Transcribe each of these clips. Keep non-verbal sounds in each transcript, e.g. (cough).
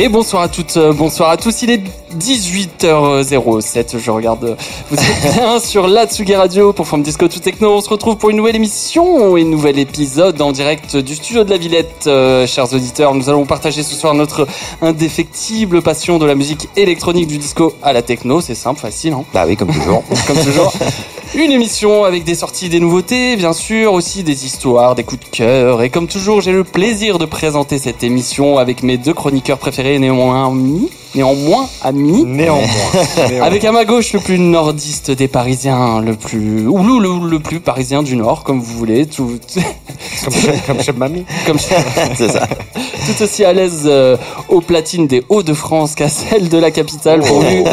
Et bonsoir à toutes, euh, bonsoir à tous. Il est 18h07. Je regarde. Vous êtes (laughs) bien sur la Tsugi Radio pour From Disco to Techno. On se retrouve pour une nouvelle émission et un nouvel épisode en direct du studio de la Villette. Euh, chers auditeurs, nous allons partager ce soir notre indéfectible passion de la musique électronique du disco à la techno. C'est simple, facile. Hein bah oui, comme toujours. (laughs) comme toujours. (laughs) Une émission avec des sorties, des nouveautés, bien sûr, aussi des histoires, des coups de cœur. Et comme toujours, j'ai le plaisir de présenter cette émission avec mes deux chroniqueurs préférés, néanmoins. Néanmoins amis. (laughs) Néanmoins. Avec à ma gauche le plus nordiste des Parisiens, le plus ou le, le, plus parisien du Nord, comme vous voulez. Tout, comme, chef, comme chef mamie. (laughs) Comme (laughs) c'est ça. Tout aussi à l'aise euh, aux platines des Hauts-de-France qu'à celle de la capitale, pourvu,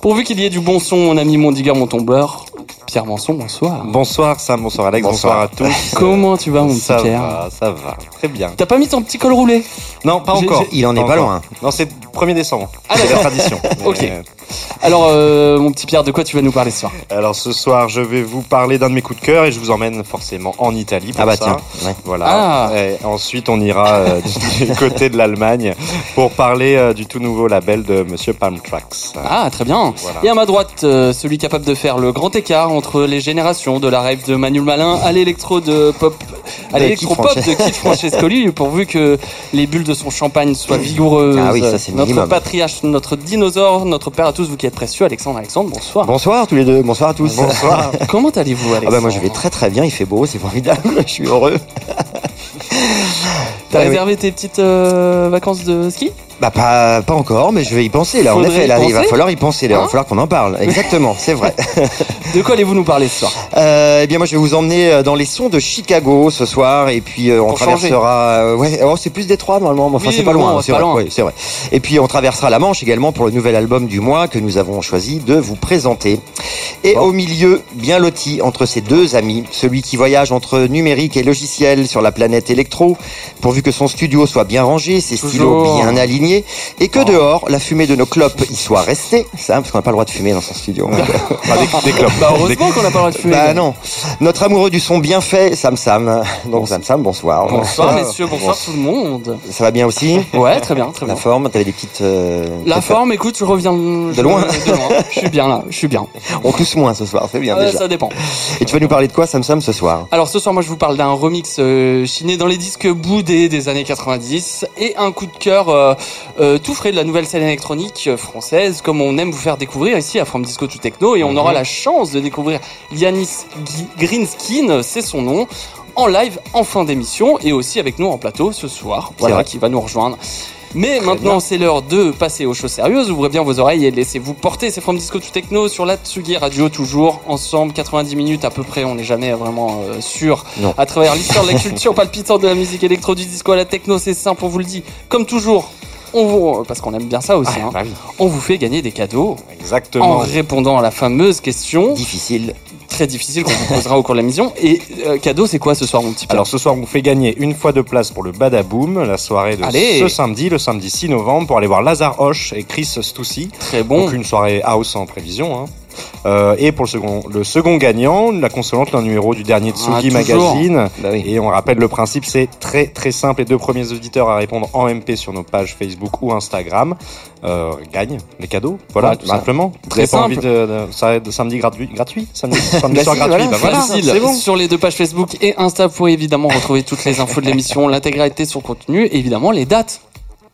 pourvu qu'il y ait du bon son, mon ami Mondiger, mon tombeur. Pierre Manson, bonsoir. Bonsoir Sam, bonsoir Alex, bonsoir, à tous. (laughs) Comment tu vas mon petit Pierre va, Ça va, très bien. T'as pas mis ton petit col roulé Non, pas encore. Il en est pas, loin. Non, c'est 1er décembre. Ah, c'est la tradition. (laughs) ok. Alors, euh, mon petit Pierre, de quoi tu vas nous parler ce soir Alors, ce soir, je vais vous parler d'un de mes coups de cœur et je vous emmène forcément en Italie pour ah bah ça. Tiens. Voilà. Ah. Et ensuite, on ira euh, (laughs) du côté de l'Allemagne pour parler euh, du tout nouveau label de Monsieur Palm Tracks. Ah, très bien. Voilà. Et à ma droite, euh, celui capable de faire le grand écart entre les générations de la rêve de Manuel Malin à l'électro de pop, à l'électro pop de Keith Francescoli, (laughs) pourvu que les bulles de son champagne soient vigoureuses. Ah oui, ça, c'est notre minimum. patriarche, notre dinosaure, notre père à tous, vous qui êtes précieux, Alexandre, Alexandre, bonsoir. Bonsoir tous les deux, bonsoir à tous. Bonsoir. (laughs) Comment allez-vous, Ah Alexandre bah moi je vais très très bien, il fait beau, c'est formidable, (laughs) je suis heureux. (laughs) T'as oui. réservé tes petites euh, vacances de ski? Bah pas, pas encore, mais je vais y penser là. En effet, là, il va falloir y penser. Là, il Hein va falloir qu'on en parle. Exactement, c'est vrai. (laughs) De quoi allez-vous nous parler ce soir? Euh, eh bien, moi, je vais vous emmener euh, dans les sons de Chicago ce soir, et puis euh, on Pour traversera. euh, ouais, oh, c'est plus Détroit normalement, mais enfin Oui, c'est pas bon, loin. c'est C'est pas vrai. loin. ouais, vrai. Et puis on traversera la Manche également pour le nouvel album du mois que nous avons choisi de vous présenter. Et au milieu, bien loti entre ces deux amis, celui qui voyage entre numérique et logiciel sur la planète électro, pourvu que son studio soit bien rangé, ses stylos Toujours. bien alignés, et que dehors la fumée de nos clopes y soit restée. Ça, parce qu'on n'a pas le droit de fumer dans son studio. Enfin, (laughs) des, des clopes. Bah heureusement qu'on n'a pas le droit de fumer. Bah non. Notre amoureux du son bien fait, Sam Sam. Donc Sam Sam, bonsoir. Bonsoir messieurs, bonsoir tout le monde. Ça va bien aussi Ouais, très bien, très bien. La forme, t'avais des petites... euh, La forme, écoute, je reviens je- loin. De loin. Je suis bien là, je suis bien. On tousse moins ce soir, c'est bien Euh, déjà. ça dépend. Et tu vas nous parler de quoi Sam Sam ce soir? Alors ce soir, moi, je vous parle d'un remix euh, chiné dans les disques boudés des années 90 et un coup de cœur euh, euh, tout frais de la nouvelle scène électronique euh, française, comme on aime vous faire découvrir ici à From Disco to Techno, et on Mhm. aura la chance de découvrir Yanis Greenskin, c'est son nom. En live, en fin d'émission, et aussi avec nous en plateau ce soir, voilà, qui va nous rejoindre. Mais maintenant, c'est l'heure de passer aux choses sérieuses. Ouvrez bien vos oreilles et laissez-vous porter. C'est From Disco to Techno sur la Tsugi Radio, toujours ensemble, 90 minutes à peu près. On n'est jamais vraiment euh, sûr. Non. À travers l'histoire de la (laughs) culture palpitante de la musique électro, du disco à la techno, c'est simple, on vous le dit. Comme toujours, on vous, parce qu'on aime bien ça aussi, hein, bah oui. on vous fait gagner des cadeaux en Exactement. répondant à la fameuse question Difficile. Très difficile qu'on vous posera au cours de la mission. Et euh, cadeau, c'est quoi ce soir, mon petit Pierre Alors ce soir, on vous fait gagner une fois de place pour le Badaboom, la soirée de Allez. ce samedi, le samedi 6 novembre, pour aller voir Lazare Hoche et Chris Stoussi. Très bon. Donc une soirée house en prévision. Hein. Euh, et pour le second, le second gagnant, la consolante d'un numéro du dernier Tsugi Ah. Magazine. Bah oui. Et on rappelle le principe, c'est très très simple. Les deux premiers auditeurs à répondre en MP sur nos pages Facebook ou Instagram euh, gagnent les cadeaux. Voilà, Ouais, tout simplement. Très pas simple. envie de, de, ça- de samedi gratuit, gratuit, samedi, (laughs) samedi Bah soir si, gratuit. voilà, bah voilà, c'est bon. Sur les deux pages Facebook et Insta, vous pourrez évidemment retrouver toutes les infos de l'émission, (laughs) l'intégralité de son contenu et évidemment les dates.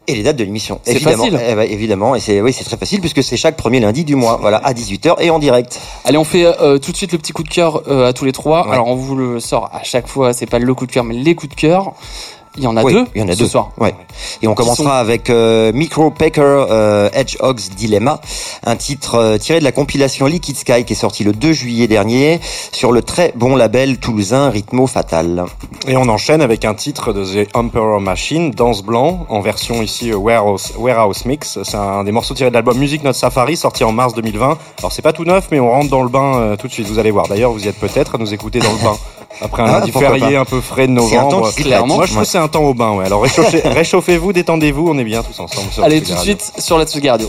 Et les dates de l'émission. C'est Évidemment. facile. Eh ben, évidemment. Et c'est, oui, c'est très facile puisque c'est chaque premier lundi du mois. Voilà, à 18h et en direct. Allez, on fait euh, tout de suite le petit coup de cœur euh, à tous les trois. Ouais. Alors, on vous le sort à chaque fois. C'est pas le coup de cœur, mais les coups de cœur. Il y en a Oui, deux il y en a ce deux. soir. Ouais. Et on commencera sont- avec euh, Micro Packer euh, Hedgehog's Dilemma, un titre euh, tiré de la compilation Liquid Sky qui est sorti le 2 juillet dernier sur le très bon label toulousain Rhythmo Fatal. Et on enchaîne avec un titre de The Emperor Machine, Danse Blanc, en version ici euh, Warehouse, Warehouse Mix. C'est un des morceaux tirés de l'album Music Not Safari, sorti en mars 2020. Alors c'est pas tout neuf, mais on rentre dans le bain euh, tout de suite, vous allez voir. D'ailleurs, vous y êtes peut-être à nous écouter dans le bain. (laughs) Après un Ah, lundi férié pas. un peu frais de novembre. clairement. Moi, je trouve c'est un temps au bain, ouais. Alors réchauffez- (laughs) réchauffez-vous, détendez-vous, on est bien tous ensemble. sur Allez, tout de suite sur la Tsugi Radio.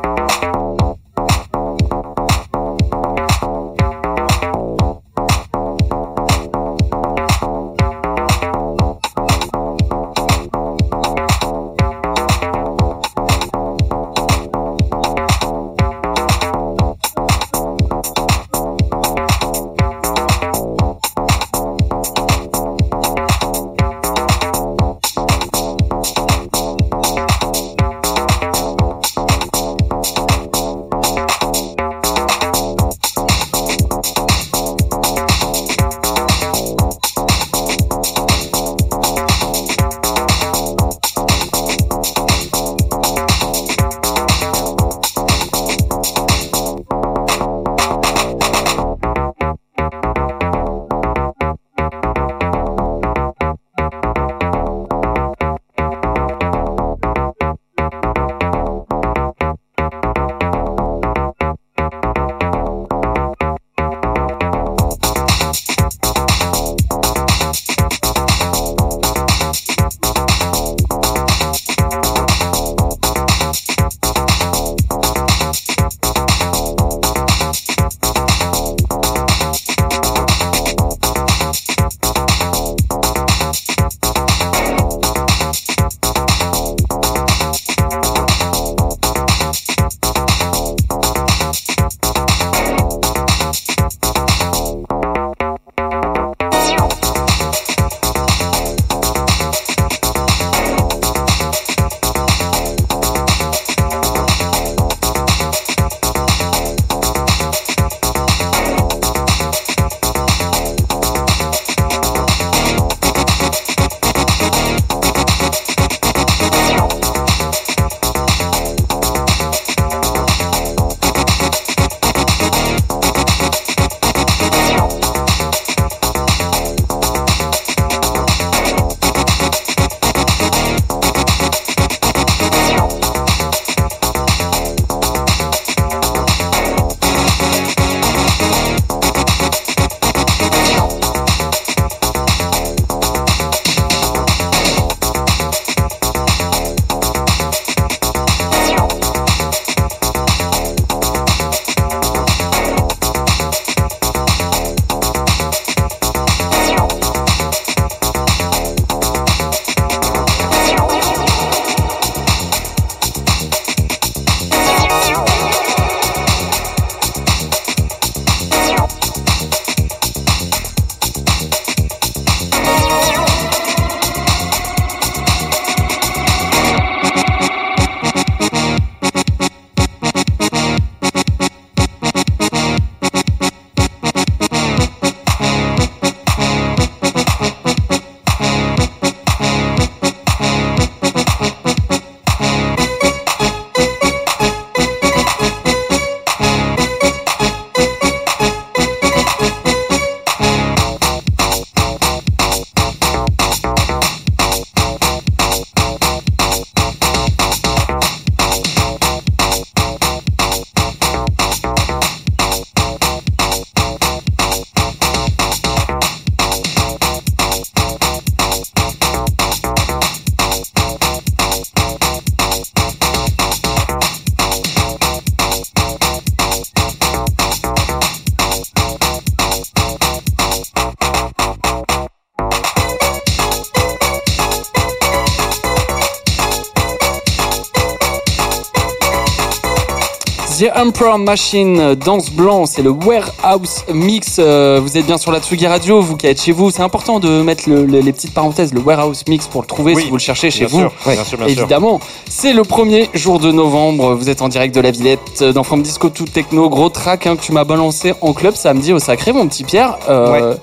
The Emperor Machine, Danse Blanc, c'est le Warehouse Mix. Euh, vous êtes bien sur la Tsugi Radio, vous qui êtes chez vous. C'est important de mettre les petites parenthèses, le Warehouse Mix pour le trouver si vous le cherchez chez vous. bien sûr, bien Évidemment, c'est le premier jour de novembre. Vous êtes en direct de la Villette, dans From Disco Tout Techno. Gros track hein, que tu m'as balancé en club samedi au Sacré, mon petit Pierre. Euh,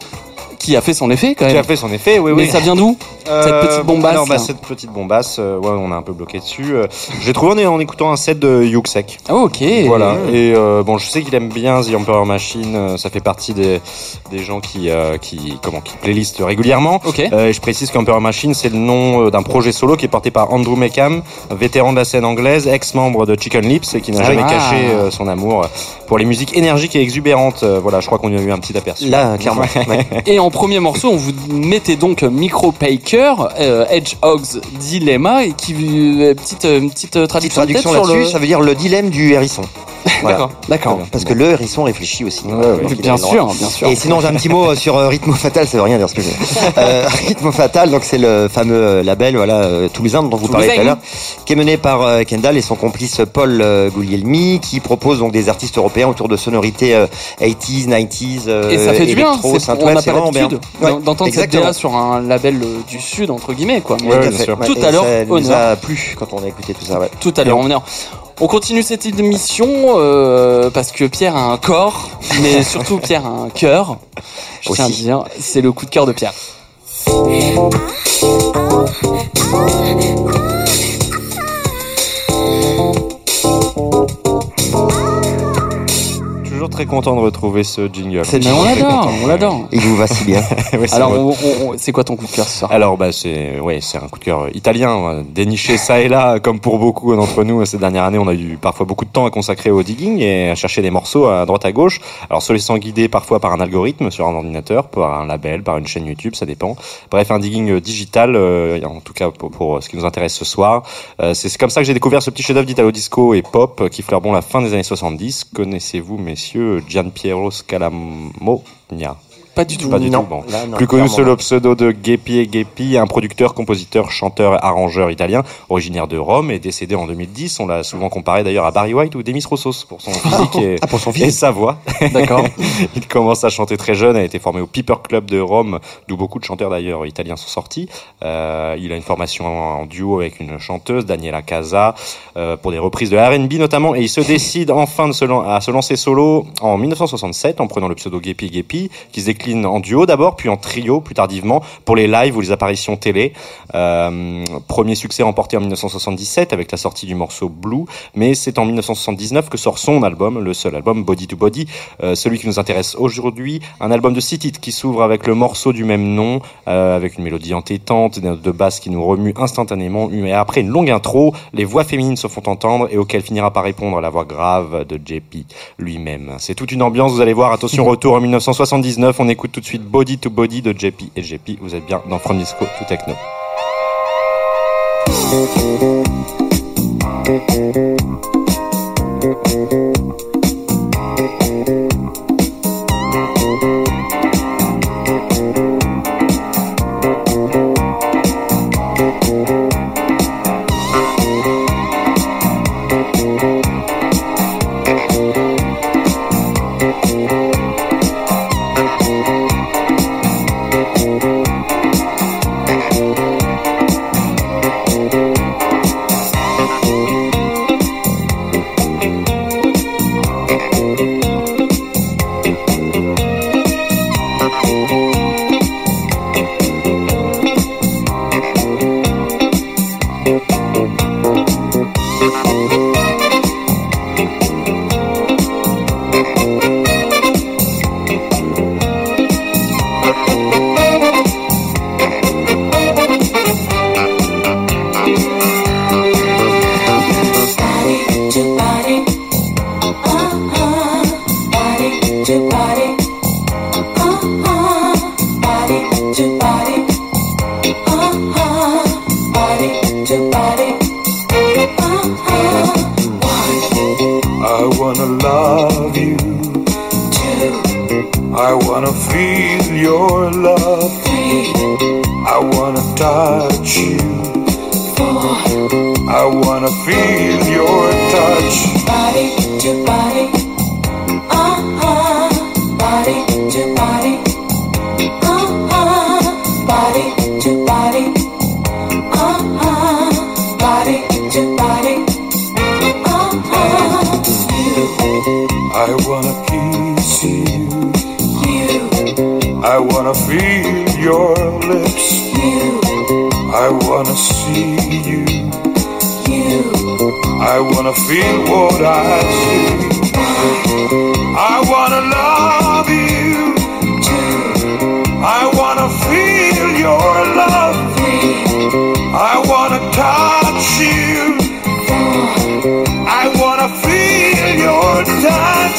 qui a fait son effet quand même. Qui a fait son effet, oui, oui. Mais ça vient d'où Cette euh, petite bombasse Alors, bah, cette petite bombasse, euh, ouais, on a un peu bloqué dessus. Euh, J'ai trouvé en, en, écoutant un set de Yuxek. Ah, ok. Voilà. Et bon, je sais qu'il aime bien The Emperor Machine. ça fait partie des, des gens qui, qui, comment, qui playlist régulièrement. Ok. et je précise qu'Emperor Machine, c'est le nom d'un projet solo qui est porté par Andrew Meckham, vétéran de la scène anglaise, ex-membre de Chicken Lips et qui n'a ah jamais caché son amour pour les musiques énergiques et exubérantes. voilà, je crois qu'on y a eu un petit aperçu. Là, clairement. Et en en premier morceau, on vous mettait donc Micro Paker, euh, Hedgehog's Dilemma, et qui euh, petite euh, petite Petite traduction, traduction là-dessus, le. ça veut dire le dilemme du hérisson. (laughs) Voilà. D'accord, d'accord. Parce que le hérisson réfléchit aussi. Ouais, Donc, bien droit. sûr, bien sûr. Et sinon, j'ai un petit mot (laughs) sur euh, Fatal, ça veut rien dire ce que j'ai. Euh, (laughs) Rythmo Fatal, donc c'est le fameux euh, label voilà euh, toulousain dont vous parlez tout à l'heure, qui est mené par euh, Kendall et son complice Paul euh, Guglielmi, qui propose donc des artistes européens autour de sonorités euh, 80s, 90s, euh, Et ça fait du bien, électro, c'est- synth, on ouais, n'a pas vraiment bien. l'habitude d'entendre cette. DA sur un label euh, du sud, entre guillemets, quoi. Mais Ouais, Tout à bien fait. sûr. Ouais, Tout et à l'heure, ça nous honneur. a plu quand on a écouté tout ça. Tout à l'heure, honneur. On continue cette émission euh, parce que Pierre a un corps, mais (laughs) surtout Pierre a un cœur. Je tiens à dire, c'est le coup de cœur de Pierre. Toujours très content de retrouver ce jingle. C'est Mais on l'adore, on l'adore. Il vous va si bien. (laughs) Alors, on- on- on- c'est quoi ton coup de cœur ce soir? Alors bah c'est ouais c'est un coup de cœur italien euh, déniché ça et là comme pour beaucoup d'entre nous ces dernières années on a eu parfois beaucoup de temps à consacrer au digging et à chercher des morceaux à droite à gauche. Alors se laissant guider parfois par un algorithme sur un ordinateur par un label par une chaîne YouTube ça dépend. Bref un digging euh, digital euh, en tout cas pour, pour ce qui nous intéresse ce soir. Euh, c'est comme ça que j'ai découvert ce petit chef-d'œuvre d'italo disco et pop euh, qui fleure bon la fin des années 70 connaissez-vous messieurs Gian Piero Scalamonia Pas du tout. pas du Non. tout bon Là, non, plus connu sous le pseudo de Geppi et Geppi, un producteur, compositeur, chanteur et arrangeur italien, originaire de Rome et décédé en 2010. On l'a souvent comparé d'ailleurs à Barry White ou Demis Roussos pour son physique et, Ah, pour son et fils. sa voix. D'accord. (laughs) Il commence à chanter très jeune, a été formé au Piper Club de Rome, d'où beaucoup de chanteurs d'ailleurs italiens sont sortis. Euh, il a une formation en, en duo avec une chanteuse, Daniela Casa, euh, pour des reprises de R&B notamment, et il se décide enfin de se lan- à se lancer solo en 1967 en prenant le pseudo Geppi Geppi, qui se décline en duo d'abord, puis en trio plus tardivement, pour les lives ou les apparitions télé. Euh, premier succès remporté en 1977 avec la sortie du morceau Blue, mais c'est en 1979 que sort son album, le seul album Body to Body, euh, celui qui nous intéresse aujourd'hui, un album de six titres qui s'ouvre avec le morceau du même nom, euh, avec une mélodie entêtante, des notes de basse qui nous remuent instantanément, et après une longue intro, les voix féminines se font entendre et auquel finira par répondre la voix grave de JP lui-même. C'est toute une ambiance, vous allez voir, attention (laughs) retour en 1979, on écoute tout de suite Body to Body de JP et JP, vous êtes bien dans From Disco to Techno. Wanna feel what I see. I wanna love you. I wanna feel your love. I wanna touch you. I wanna feel your touch.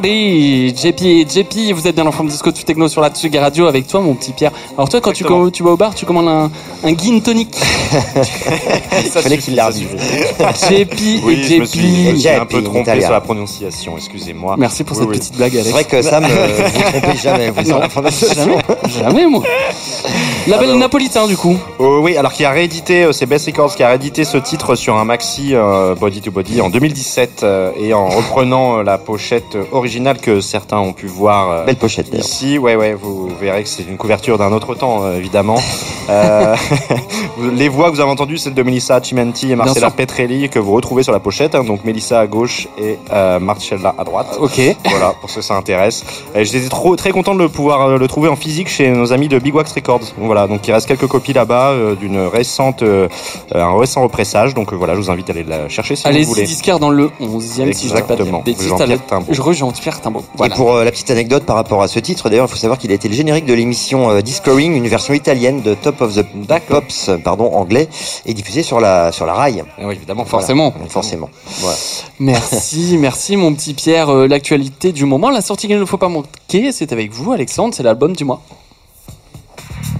Body. JP et JP, vous êtes bien en forme disco tout techno sur la Tsugi Radio avec toi, mon petit Pierre. Alors toi, quand tu, vas au bar, tu commandes un, un gin tonic. (laughs) Il fallait qu'il l'a. JP Oui, et je me suis je me suis un peu JP, trompé sur la prononciation, excusez-moi. Merci pour Oui, cette oui. petite blague, Alex. C'est vrai que Sam, euh, vous ne (laughs) trompez jamais, vous, sur la prononciation. Jamais, jamais moi. (laughs) Label napolitain du coup. Oh oui, alors qui a réédité, euh, c'est Best Records qui a réédité ce titre sur un maxi euh, Body to Body en 2017 euh, et en reprenant euh, la pochette euh, originale que certains ont pu voir euh, Belle pochette ici. Ouais, ouais, vous verrez que c'est une couverture d'un autre temps, euh, évidemment. (laughs) Euh, (laughs) les voix que vous avez entendues, celles de Melissa Cimenti et Marcella. Petrelli que vous retrouvez sur la pochette. hein, donc Melissa à gauche et euh, Marcella à droite. Ok. Voilà, pour ceux que ça intéresse. J'étais trop très content de le pouvoir euh, le trouver en physique chez nos amis de Big Wax Records. Donc voilà, donc il reste quelques copies là-bas euh, d'une récente, euh, un récent repressage. Donc euh, voilà, je vous invite à aller la chercher si vous Allez-y, voulez. disquaire dans le 11e si je dis pas de bêtises. Timbaud. Je re Jean-Pierre Timbaud. Voilà. Et pour euh, la petite anecdote par rapport à ce titre, d'ailleurs, il faut savoir qu'il a été le générique de l'émission euh, Discoring, une version italienne de Top of the Pops, euh, pardon, anglais, et diffusée sur la sur la rail. Ah oui, évidemment, Forcément. Forcément. Voilà. Merci, (laughs) merci mon petit Pierre. Euh, L'actualité du moment, la sortie qu'il ne faut pas manquer, c'est avec vous Alexandre, c'est l'album du mois.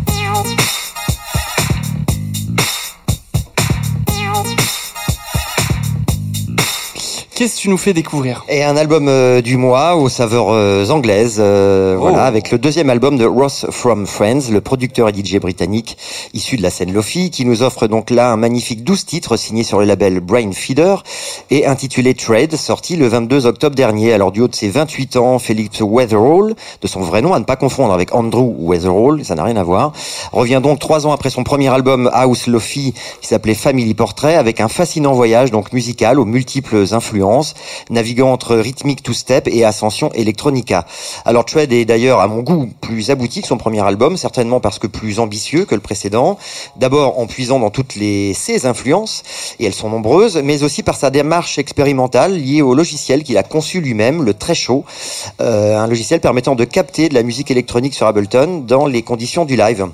Meow. Qu'est-ce que tu nous fais découvrir Et un album euh, du mois aux saveurs euh, anglaises, euh, Oh. voilà, avec le deuxième album de Ross from Friends, le producteur et DJ britannique issu de la scène Lofi, qui nous offre donc là un magnifique 12 titres signés sur le label Brain Feeder et intitulé Trade, sorti le 22 octobre dernier. Alors du haut de ses 28 ans, Felix Weatherall, de son vrai nom à ne pas confondre avec Andrew Weatherall, ça n'a rien à voir, revient donc trois ans après son premier album House Lofi qui s'appelait Family Portrait avec un fascinant voyage donc musical aux multiples influences résonance, naviguant entre rythmique two-step et ascension electronica. Alors Tread est d'ailleurs à mon goût plus abouti que son premier album, certainement parce que plus ambitieux que le précédent. D'abord en puisant dans toutes les ses influences, et elles sont nombreuses, mais aussi par sa démarche expérimentale liée au logiciel qu'il a conçu lui-même, le Threshold, euh, un logiciel permettant de capter de la musique électronique sur Ableton dans les conditions du live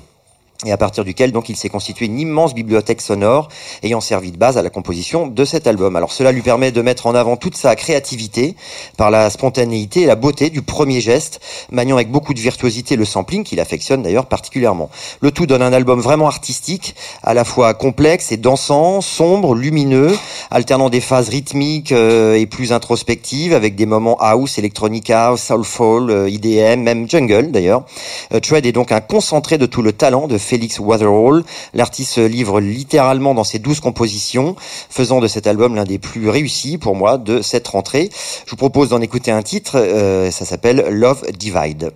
et à partir duquel donc il s'est constitué une immense bibliothèque sonore ayant servi de base à la composition de cet album. Alors cela lui permet de mettre en avant toute sa créativité par la spontanéité et la beauté du premier geste, maniant avec beaucoup de virtuosité le sampling qu'il affectionne d'ailleurs particulièrement. Le tout donne un album vraiment artistique, à la fois complexe et dansant, sombre, lumineux, alternant des phases rythmiques euh, et plus introspectives avec des moments house, electronica, soulful, euh, IDM, même jungle d'ailleurs. Euh, Tread est donc un concentré de tout le talent de Félix Waterhall. L'artiste livre littéralement dans ses douze compositions, faisant de cet album l'un des plus réussis pour moi de cette rentrée. Je vous propose d'en écouter un titre, euh, ça s'appelle. Love. Divide.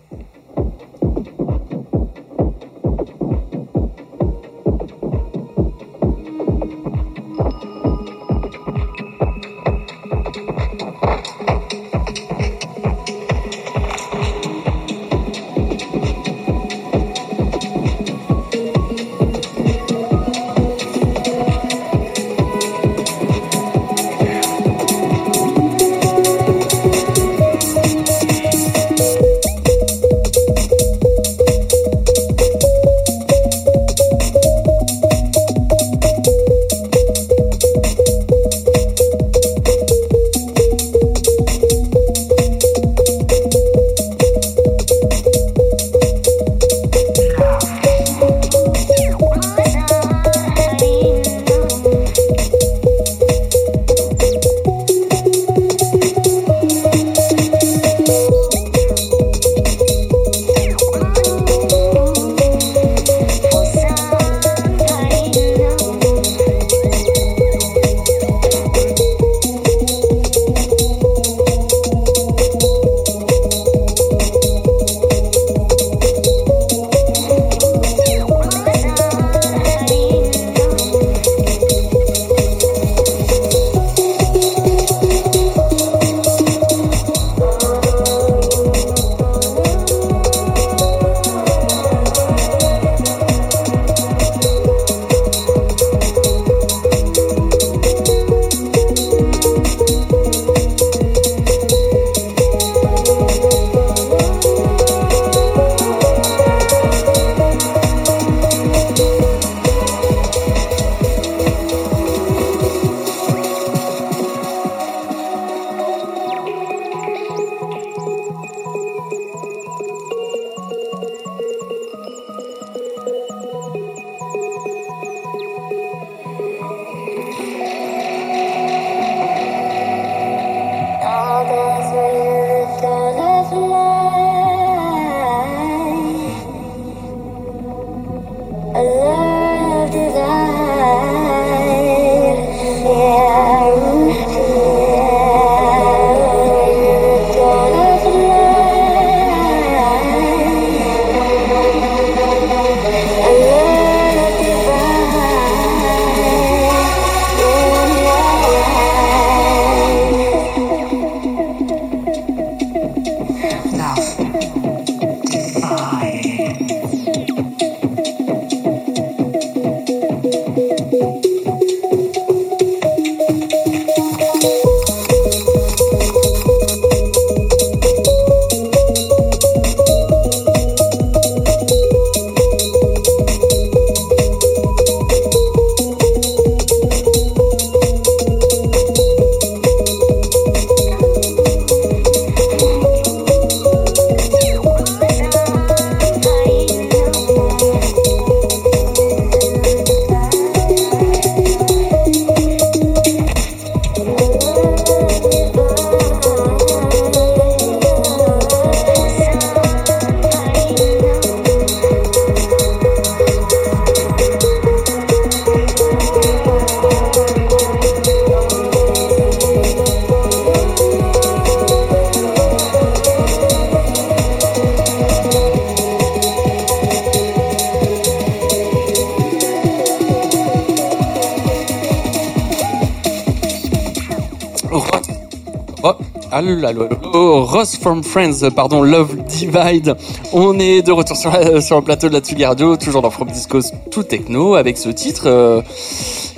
Friends, pardon, Love Divide. On est de retour sur, le plateau de la Tsugi toujours dans From Disco tout techno, avec ce titre euh,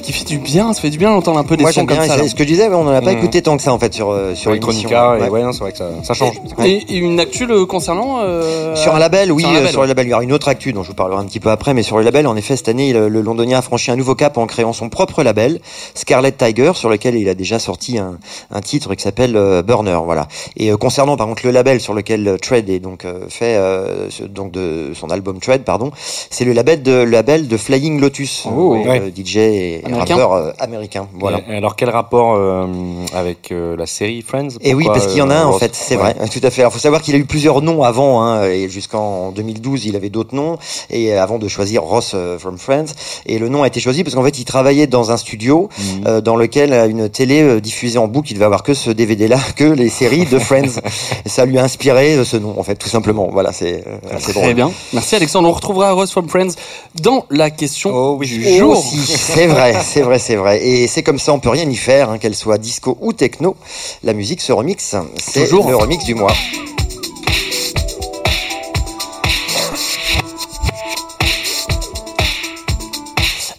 qui fait du bien. Ça fait du bien d'entendre un peu des Moi sons comme bien, ça. c'est ce que je disais, on en a pas Mhm. écouté tant que ça en fait sur, euh, sur. Electronica, et Ouais. c'est vrai que ça, ça change. Et, et une actu le concernant euh, Sur un label, oui, sur un label, euh, sur ouais. le label. Il y aura une autre actu dont je vous parlerai un petit peu après, mais sur le label, en effet, cette année, le, le londonien a franchi un nouveau cap en créant son propre label, Scarlet Tiger, sur lequel il a déjà sorti un, un titre qui s'appelle euh, Burner, voilà. Et euh, concernant par contre le label sur lequel euh, Tread est donc euh, fait, euh, donc de son album Tread, pardon, c'est le label de le label de Flying Lotus, Oh. DJ et Américain. rappeur euh, américain, voilà. Et alors quel rapport euh, avec euh, la série Friends? Et oui, Pourquoi, parce qu'il y en a un en fait, c'est Ouais. vrai, (laughs) tout à fait. Alors, faut savoir qu'il a eu plusieurs noms avant, hein, et jusqu'en 2012, il avait d'autres noms, et avant de choisir Ross from Friends. Et le nom a été choisi parce qu'en fait, il travaillait dans un studio euh, dans lequel une télé diffusait en boucle, il devait avoir que ce DVD-là, (laughs) que les séries de Friends. (laughs) ça lui a inspiré ce nom, en fait, tout simplement. Voilà, c'est euh, assez drôle. Très bien. Merci Alexandre. On retrouvera Ross from Friends dans la question Oh oui. du jour. C'est vrai, c'est vrai, c'est vrai. Et c'est comme ça, on peut rien y faire, hein, qu'elle soit disco ou techno. La musique se remixe. C'est le remix du mois.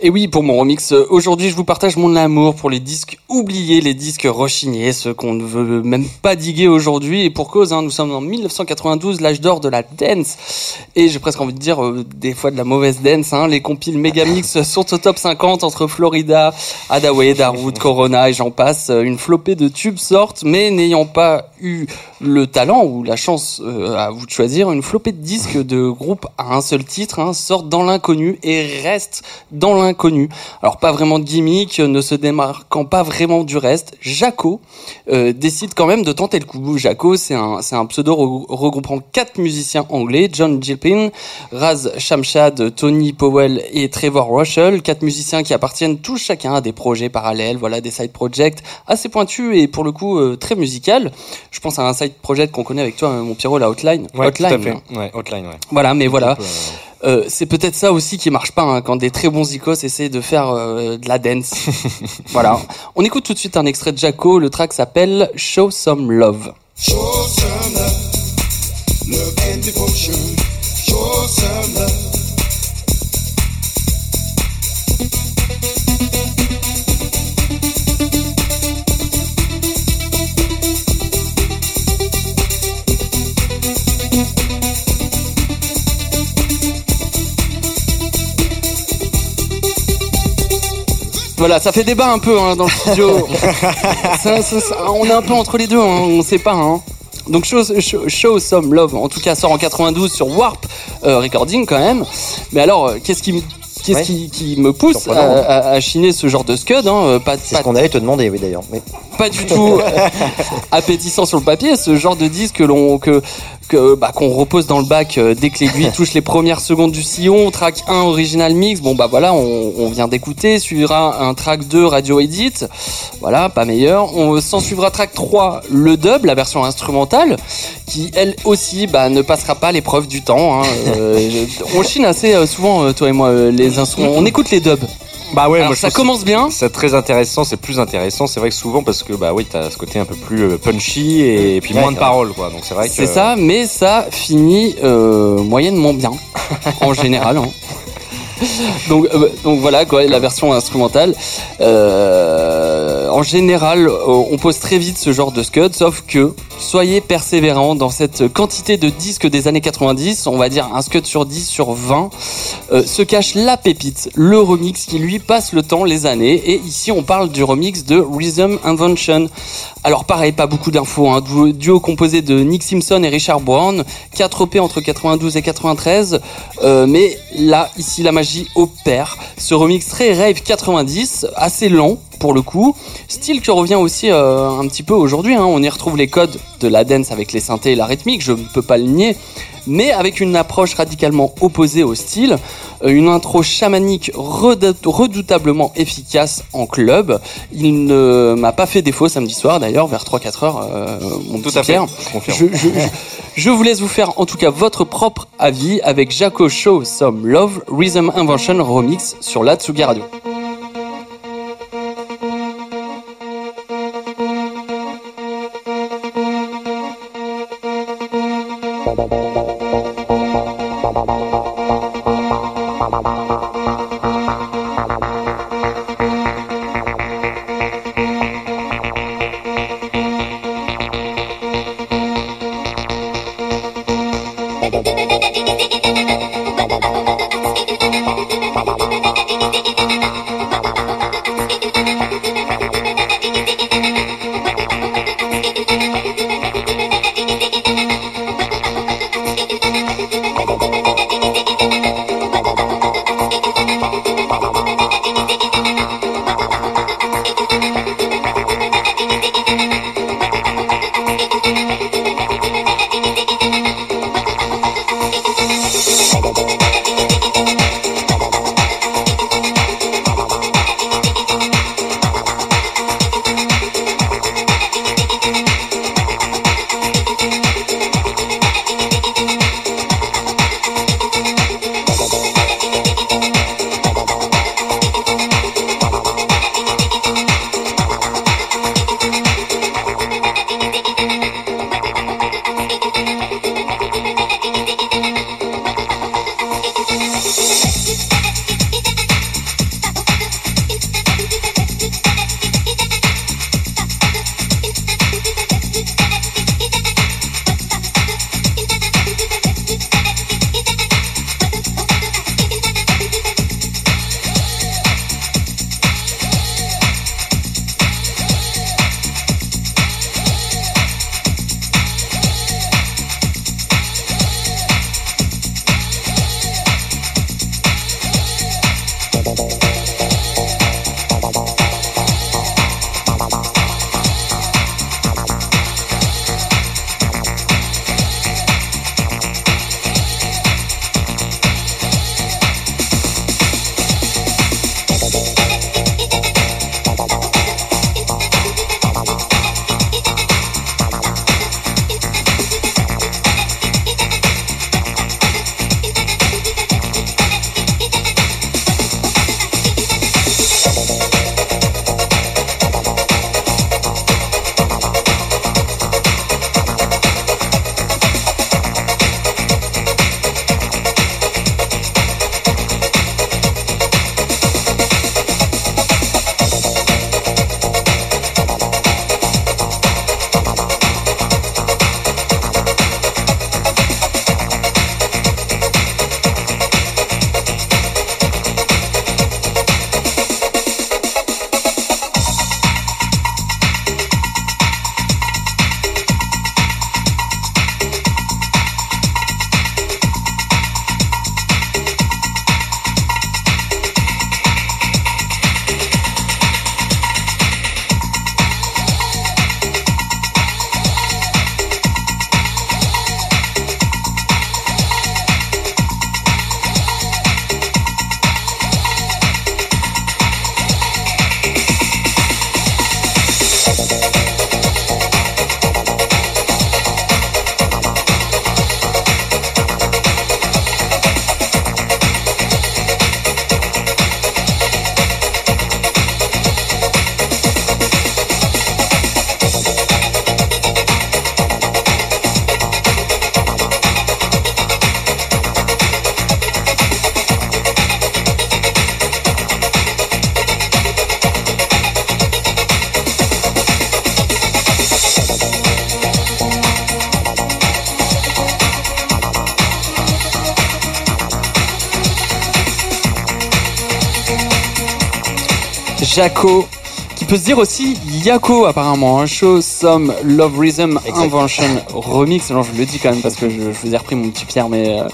Et oui, pour mon remix, euh, aujourd'hui, je vous partage mon amour pour les disques oubliés, les disques rechignés, ceux qu'on ne veut même pas diguer aujourd'hui. Et pour cause, hein, nous sommes en 1992, l'âge d'or de la dance. Et j'ai presque envie de dire, euh, des fois de la mauvaise dance. Hein. Les compiles Megamix (laughs) sont au top 50 entre Florida, Adaway, Darude, Corona et j'en passe. Euh, Une flopée de tubes sortent, mais n'ayant pas eu le talent ou la chance euh, à vous de choisir, une flopée de disques de groupes à un seul titre hein, sortent dans l'inconnu et restent dans l'inconnu. Alors pas vraiment de gimmick, ne se démarquant pas vraiment du reste, Jaco euh, décide quand même de tenter le coup. Jaco, c'est un, c'est un pseudo re- regroupant quatre musiciens anglais, John Gilpin, Raz Shamshad, Tony Powell et Trevor Russell, quatre musiciens qui appartiennent tous chacun à des projets parallèles, voilà des side projects assez pointus et pour le coup euh, très musical. Je pense à un side project qu'on connaît avec toi, euh, mon Pierrot, la Outline. Ouais, tout à Outline. fait. Ouais, Hotline, ouais. Voilà, mais voilà. Euh, Euh, c'est peut-être ça aussi qui marche pas hein, quand des très bons icos essaient de faire euh, de la dance. (laughs) voilà. On écoute tout de suite un extrait de Jaco. Le track s'appelle Show Some Love. Show some love, love and devotion. Show some love. Voilà, ça fait débat un peu hein, dans le studio. (laughs) Ça- ça- ça- on est un peu entre les deux, hein, on sait pas. Hein. Donc show, show, Show Some Love, en tout cas, sort en 92 sur Warp euh, Recording quand même. Mais alors, euh, qu'est-ce qui, me- qu'est-ce Ouais. qui, qui me pousse à, Surprenant. à, à chiner ce genre de scud hein, euh, Pas, C'est pas ce qu'on allait te demander, oui d'ailleurs. Mais pas du tout (laughs) appétissant sur le papier, ce genre de disque que l'on que que bah, qu'on repose dans le bac euh, dès que l'aiguille (laughs) touche les premières secondes du sillon, track 1 original mix. Bon bah voilà, on, on vient d'écouter, suivra un track 2 radio edit. Voilà, pas meilleur. On s'en suivra track 3 le dub, la version instrumentale qui elle aussi bah, ne passera pas l'épreuve du temps hein. (laughs) Euh, on chine assez euh, souvent toi et moi les instruments. On écoute les dubs. Bah ouais, Alors, moi, je ça commence bien. C'est très intéressant, c'est plus intéressant, c'est vrai que souvent parce que bah oui, t'as ce côté un peu plus euh, punchy et, puis Ouais, moins de paroles quoi. Donc c'est vrai que C'est ça, mais ça finit euh, moyennement bien, en (laughs) général. hein. Donc, euh, donc voilà quoi, la version instrumentale. Euh, en général, euh, on pose très vite ce genre de scud, sauf que soyez persévérants dans cette quantité de disques des années 90, on va dire un scud sur 10 sur 20, euh, se cache la pépite, le remix qui lui passe le temps, les années. Et ici, on parle du remix de Rhythm Invention. Alors pareil, pas beaucoup d'infos. Hein. Duo, composé de Nick Simpson et Richard Brown, 4 EP entre 92 et 93. Euh, mais là, ici, la magie opère. Ce remix très rave 90, assez lent pour le coup. Style qui revient aussi euh, un petit peu aujourd'hui. Hein. On y retrouve les codes de la dance avec les synthés et la rythmique, je ne peux pas le nier. Mais avec une approche radicalement opposée au style, Euh, une intro chamanique redou- redoutablement efficace en club. Il ne m'a pas fait défaut samedi soir d'ailleurs, vers 3-4 heures, euh, mon tout petit à fait. Pierre. je, je vous laisse vous faire en tout cas votre propre avis avec Jaco Show Some Love Rhythm Invention Remix sur la Tsugi Radio. Jaco, qui peut se dire aussi Yako apparemment. Un show Some Love Rhythm. Invention Remix. Alors je le dis quand même parce que je, je vous ai repris mon petit Pierre, mais euh,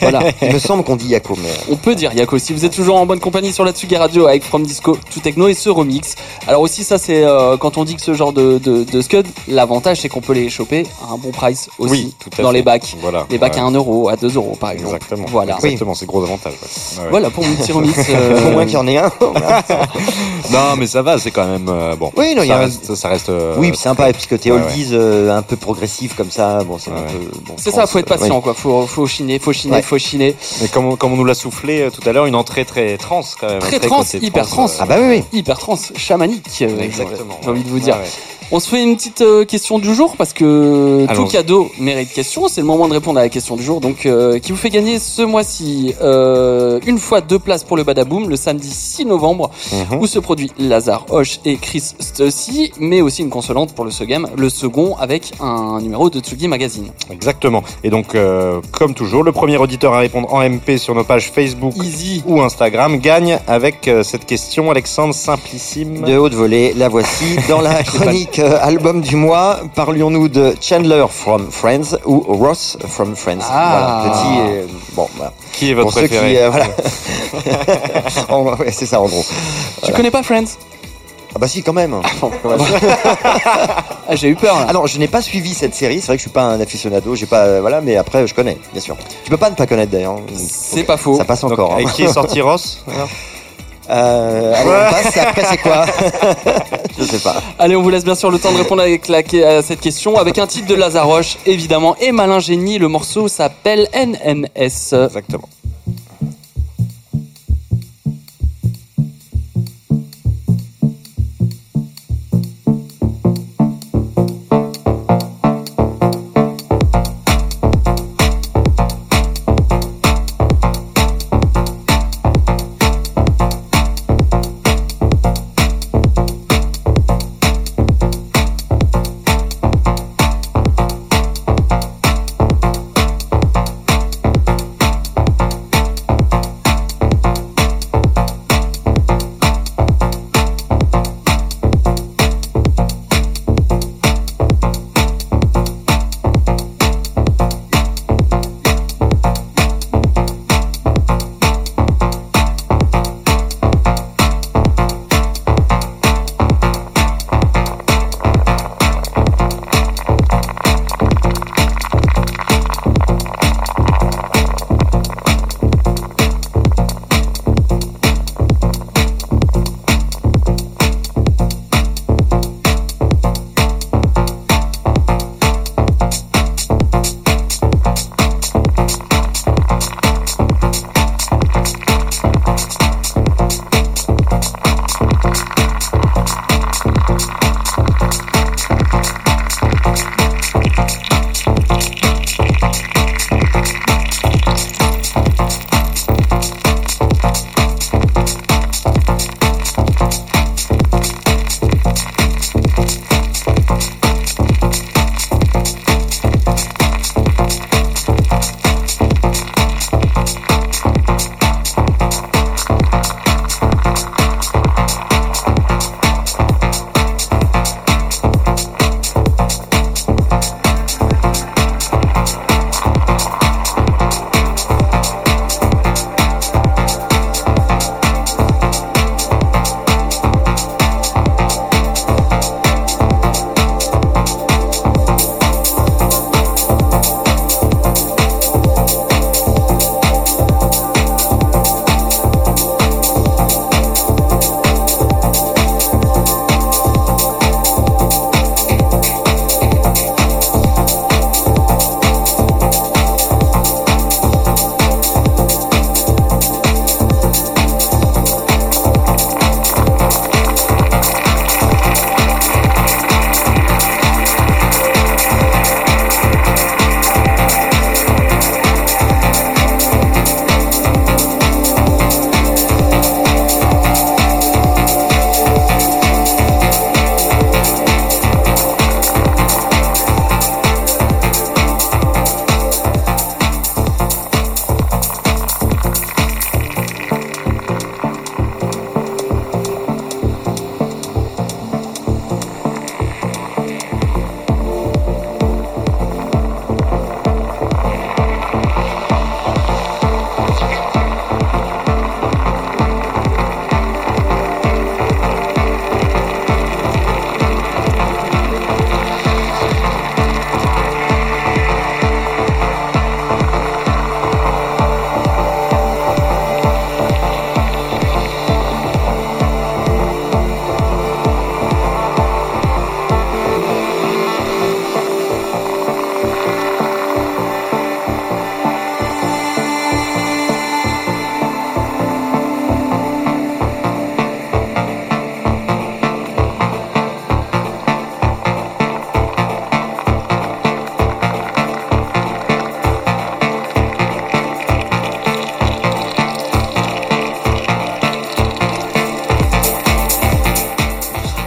voilà. Il me semble qu'on dit Yako, mais. On peut dire Yako si vous êtes toujours en bonne compagnie sur la Tsugi Radio avec From Disco to Techno et ce remix. Alors aussi ça c'est euh, quand on dit que ce genre de, de, de scud, l'avantage c'est qu'on peut les choper à un bon price aussi Oui, tout à dans fait. les bacs. Voilà. Les bacs Ouais. à 1 euro, à 2 euros par exemple. Exactement. Voilà. Exactement, c'est gros avantage. ouais. Ouais. Voilà pour mon petit remix. (laughs) euh, Au moins qu'il y en ait un. (laughs) Non, mais ça va, c'est quand même euh, bon. Oui, non, il y ça a reste, ça reste. euh, oui, sympa, puisque t'es oldies euh, un peu progressif comme ça, bon, c'est un peu. bon, C'est ça, faut être euh, patient ouais. quoi. Faut, faut chiner, faut chiner, Ouais. faut chiner. Mais comme, on- comme on nous l'a soufflé euh, tout à l'heure, une entrée très trans quand même. Très un trans, hyper trans. euh, Ah bah oui, oui. Hyper trans, chamanique. euh, Exactement. J'ai envie de vous dire. Ouais, ouais. On se fait une petite euh, question du jour parce que tout cadeau mérite question. C'est le moment de répondre à la question du jour. Donc, euh, qui vous fait gagner ce mois-ci euh, une fois deux places pour le Badaboom le samedi 6 novembre Mhm. où se produit Lazare Hoche et Chris Stussy, mais aussi une consolante pour le second, le second avec un numéro de Tsugi Magazine. Exactement. Et donc, euh, comme toujours, le premier auditeur à répondre en MP sur nos pages Facebook Easy. ou Instagram gagne avec euh, cette question, Alexandre Simplissime. De haute volée, la voici. Dans la (laughs) chronique euh, album du mois, parlions-nous de Chandler from Friends ou Ross from Friends. Ah. Voilà, petit, euh, bon, voilà. Qui est votre préféré euh, voilà. (laughs) Ouais, c'est ça en gros. Tu connais pas Friends? Ah bah si quand même. (laughs) ah, J'ai eu peur là. Alors je n'ai pas suivi cette série. C'est vrai que je suis pas un aficionado. J'ai pas, euh, voilà, mais après je connais, bien sûr. Tu peux pas ne pas connaître d'ailleurs. C'est pas faux. Ça passe Donc, encore. hein. Et qui est sorti (laughs) Ross Euh, allez, on passe. Après c'est quoi (laughs) Je sais pas. Allez, on vous laisse bien sûr le temps de répondre avec la- à cette question avec un titre de Lazaroche, évidemment, et Malin Génie. Le morceau s'appelle NNS. Exactement.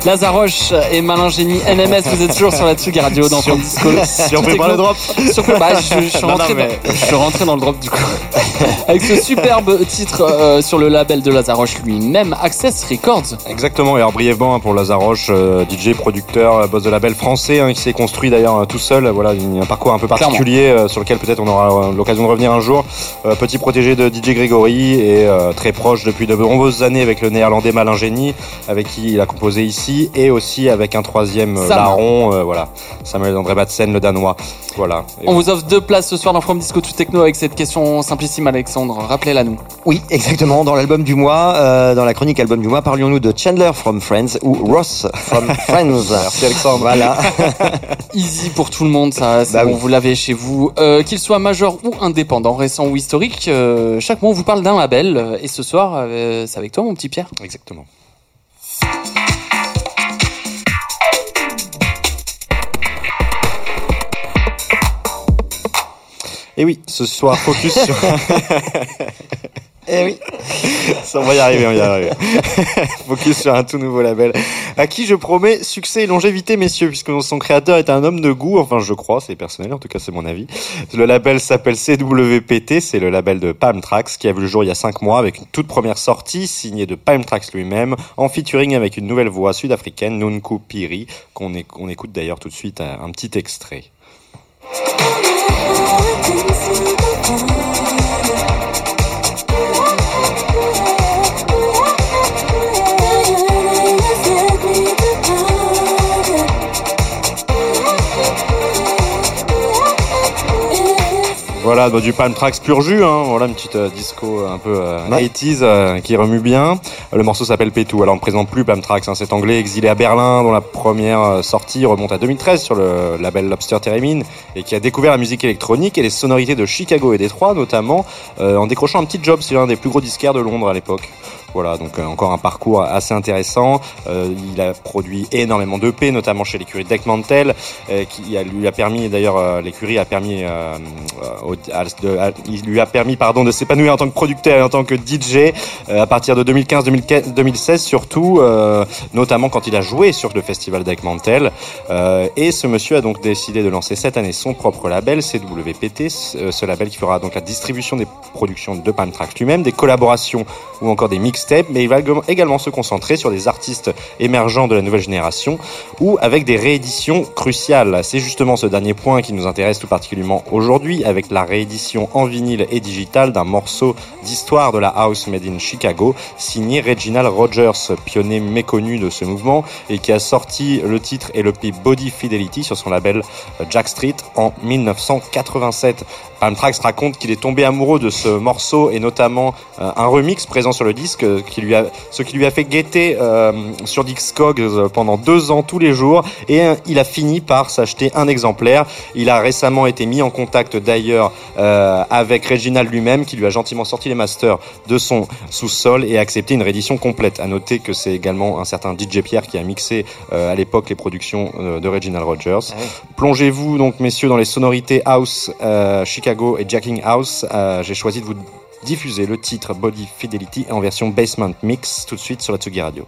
Lazaroche et Malin Génie NMS, vous êtes toujours sur la Tsugi Radio dans Fun Disco. (laughs) Si on fait pas le drop. Sur- bah, je, je suis Non, non, rentré mais- dans, je suis rentré dans le drop du coup. (laughs) Avec ce superbe titre euh, sur le label de Lazaroche lui-même, Access Records. Exactement, et alors brièvement hein, pour Lazaroche, euh, DJ, producteur, euh, boss de label français, hein, qui s'est construit d'ailleurs tout seul, voilà, un parcours un peu particulier euh, sur lequel peut-être on aura l'occasion de revenir un jour. Petit protégé de DJ Grégory et très proche depuis de nombreuses années avec le néerlandais Malin Génie, avec qui il a composé ici, et aussi avec un troisième euh, Sam. larron, euh, voilà, Samuel André Batsen, le danois. Voilà. Et On vous offre deux places ce soir dans From Disco to Techno avec cette question simplissime, Alexandre. Rappelez-la nous. Oui, exactement. Dans l'album du mois, euh, dans la chronique album du mois, parlions-nous de Chandler from Friends ou Ross from (laughs) Friends. Merci Alexandre. Voilà. (laughs) Easy pour tout le monde, ça, c'est Bah bon, oui. vous l'avez chez vous. Euh, Qu'il soit majeur ou indépendant, récent ou historique, euh, chaque mois on vous parle d'un label. Et ce soir, euh, c'est avec toi, mon petit Pierre. Exactement. Et oui, ce soir, focus (laughs) sur... (laughs) Eh oui. Ça, on va y arriver, on va y arriver. (laughs) Focus sur un tout nouveau label. À qui je promets succès et longévité, messieurs, puisque son créateur est un homme de goût. Enfin, je crois, c'est personnel, en tout cas, c'est mon avis. Le label s'appelle CWPT, c'est le label de Palm Tracks, qui a vu le jour il y a cinq mois avec une toute première sortie signée de Palm Tracks lui-même, en featuring avec une nouvelle voix sud-africaine, Nunku Piri, qu'on écoute d'ailleurs tout de suite un, un petit extrait. Everything's Voilà, bah, du Palm Tracks pur jus, hein. voilà une petite euh, disco un peu euh, Ouais. 80s euh, qui remue bien. Le morceau s'appelle Pétou, alors on ne présente plus Palm Tracks, hein. cet anglais exilé à Berlin dont la première euh, sortie remonte à 2013 sur le label Lobster Theremin et qui a découvert la musique électronique et les sonorités de Chicago et Détroit notamment euh, en décrochant un petit job sur l'un des plus gros disquaires de Londres à l'époque. Voilà, donc euh, encore un parcours assez intéressant. Euh, il a produit énormément d'EP, notamment chez l'écurie Deck Mantel, euh, qui lui a permis d'ailleurs l'écurie a permis de- il lui a permis pardon de s'épanouir en tant que producteur et en tant que DJ à partir de 2015-2016 surtout, notamment quand il a joué sur le festival Deck Mantel. Euh, et ce monsieur a donc décidé de lancer cette année son propre label CWPT, ce, label qui fera donc la distribution des productions de Palm Tracks lui-même, des collaborations ou encore des mais il va également- se concentrer sur des artistes émergents de la nouvelle génération ou avec des rééditions cruciales. C'est justement ce dernier point qui nous intéresse tout particulièrement aujourd'hui avec la réédition en vinyle et digital d'un morceau d'histoire de la house made in Chicago signé Reginald Rogers, pionnier méconnu de ce mouvement et qui a sorti le titre et le Body Fidelity sur son label euh, Jack Street en 1987. Palm Tracks raconte qu'il est tombé amoureux de ce morceau et notamment euh, un remix présent sur le disque euh, qui lui a, ce qui lui a fait guetter euh, sur Discogs pendant deux ans tous les jours et il a fini par s'acheter un exemplaire. Il a récemment été mis en contact d'ailleurs euh, avec Reginald lui-même qui lui a gentiment sorti les masters de son sous-sol et a accepté une réédition complète. À noter que c'est également un certain DJ Pierre qui a mixé euh, à l'époque les productions de Reginald Rogers. Plongez-vous donc messieurs dans les sonorités house euh, Et Jacking House. Euh, J'ai choisi de vous diffuser le titre Body Fidelity en version basement mix tout de suite sur la Tsugi Radio.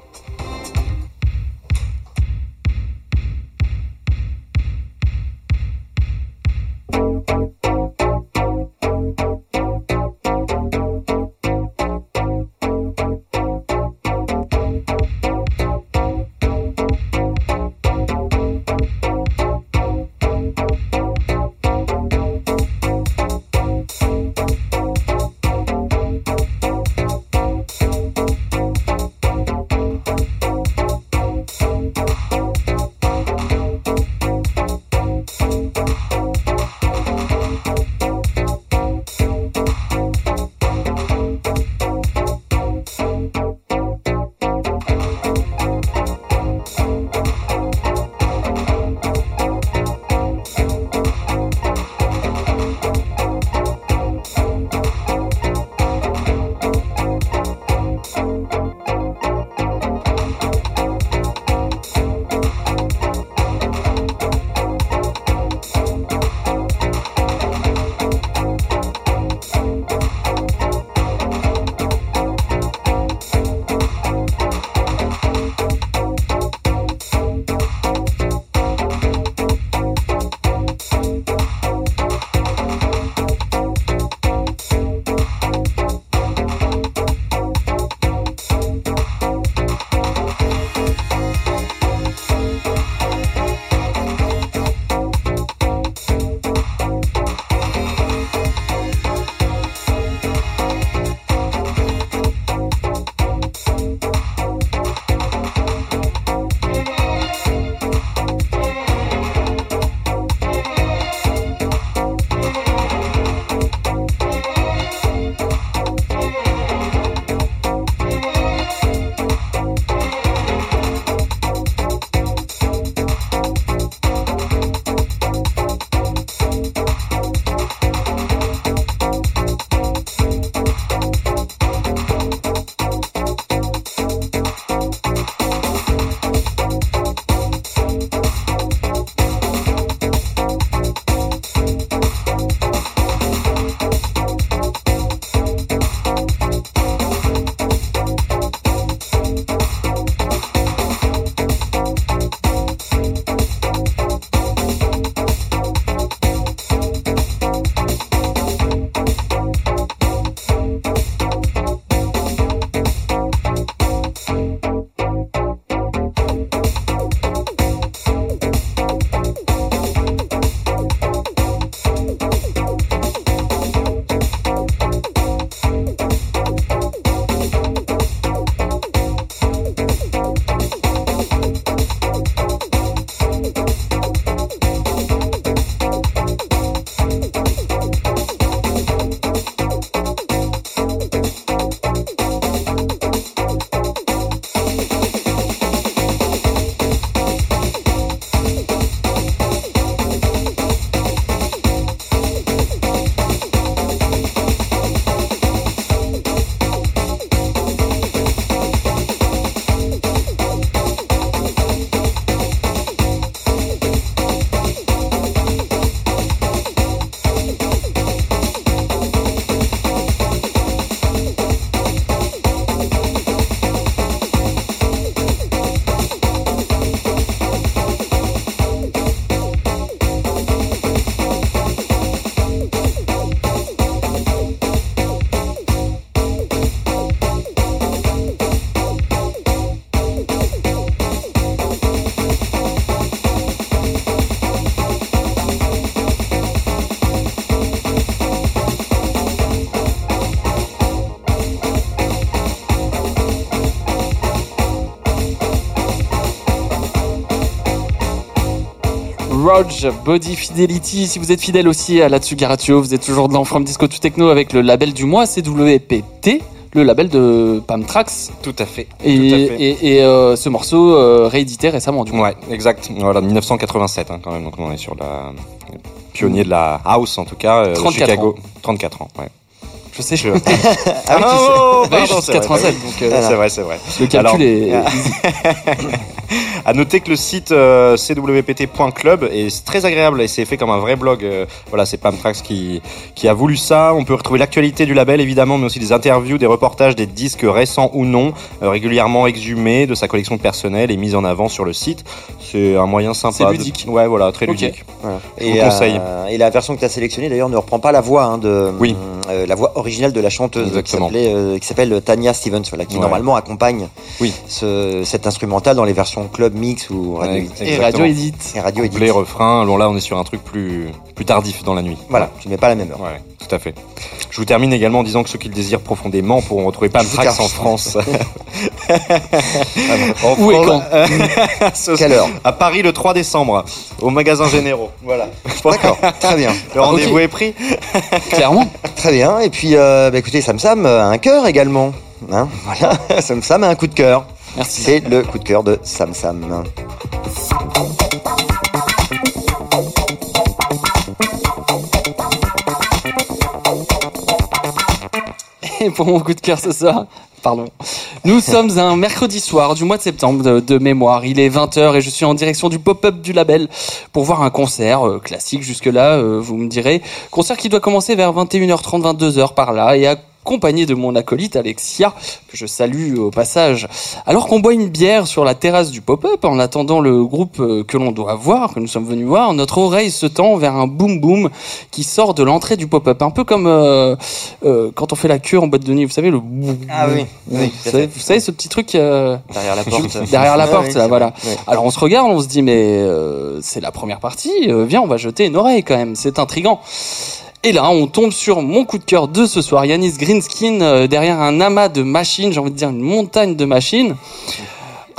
Body Fidelity. Si vous êtes fidèle aussi à la Tsuga Radio, vous êtes toujours dans From Disco to Techno avec le label du mois, c'est WPT, le label de Pam Trax. Tout à fait. Et, Tout à fait. et, et, euh, ce morceau euh, réédité récemment du coup. Ouais, exact. Voilà, 1987 hein, quand même. Donc on est sur la pionnier de la house en tout cas. euh, 34 Chicago. 34 ans. Ouais. Je sais, je... (laughs) Ah oui, oh, pardon, c'est vrai, 87, bah oui. donc euh, C'est vrai, c'est vrai. le calcul Alors, est... (laughs) À noter que le site euh, cwpt.club est très agréable et c'est fait comme un vrai blog. euh, voilà, c'est Pamtrax qui qui a voulu ça. On peut retrouver l'actualité du label évidemment, mais aussi des interviews, des reportages, des disques récents ou non, euh, régulièrement exhumés de sa collection personnelle et mis en avant sur le site. C'est un moyen sympa. C'est de- ludique. Ouais, voilà, très ludique. Je Et, vous conseille. euh, et la version que tu as sélectionnée d'ailleurs ne reprend pas la voix hein, de Oui. euh, la voix originale de la chanteuse Exactement. qui s'appelait, euh, s'appelle Tanya Stevens, voilà, qui Ouais. normalement accompagne Oui. ce, cet instrumental dans les versions club mix ou radio Ouais, edit. Et. Radio Edit. et radio edit. Les refrains. Alors là, on est sur un truc plus plus tardif dans la nuit. Voilà, tu mets pas la même heure. Ouais, tout à fait. Je vous termine également en disant que ceux qui le désirent profondément pourront retrouver Pam Tout Trax à en fait. (laughs) France. Où et quand (laughs) Ce- Quelle heure À Paris le 3 décembre, au magasin Généraux. Voilà. D'accord, très bien, Le rendez-vous ok. est pris. Clairement. très bien. Et puis, euh, bah, écoutez, Sam Sam a un cœur également. Hein voilà, (laughs) Sam Sam a un coup de cœur. Merci. C'est le coup de cœur de Sam Sam. (laughs) Et pour mon coup de cœur ce soir, pardon. Nous (laughs) sommes un mercredi soir du mois de septembre de, de mémoire. Il est 20h et je suis en direction du pop-up du label pour voir un concert euh, classique jusque-là, euh, vous me direz. Concert qui doit commencer vers 21h30, 22h par là et accompagné de mon acolyte Alexia, que je salue au passage. Alors qu'on boit une bière sur la terrasse du pop-up en attendant le groupe euh, que l'on doit voir, que nous sommes venus voir, notre oreille se tend vers un boom boom qui sort de l'entrée du pop-up. Un peu comme euh, euh, quand on fait la queue en boîte de nuit, vous savez, le boum. Ah oui, oui, vous, savez, fait. vous savez ce petit truc euh, Derrière la (laughs) porte. derrière la porte, oui, là, voilà. Alors on se regarde, on se dit mais euh, c'est la première partie, euh, viens on va jeter une oreille quand même, c'est intrigant. Et là on tombe sur mon coup de cœur de ce soir, Yanis Greenskin euh, derrière un amas de machines, j'ai envie de dire une montagne de machines.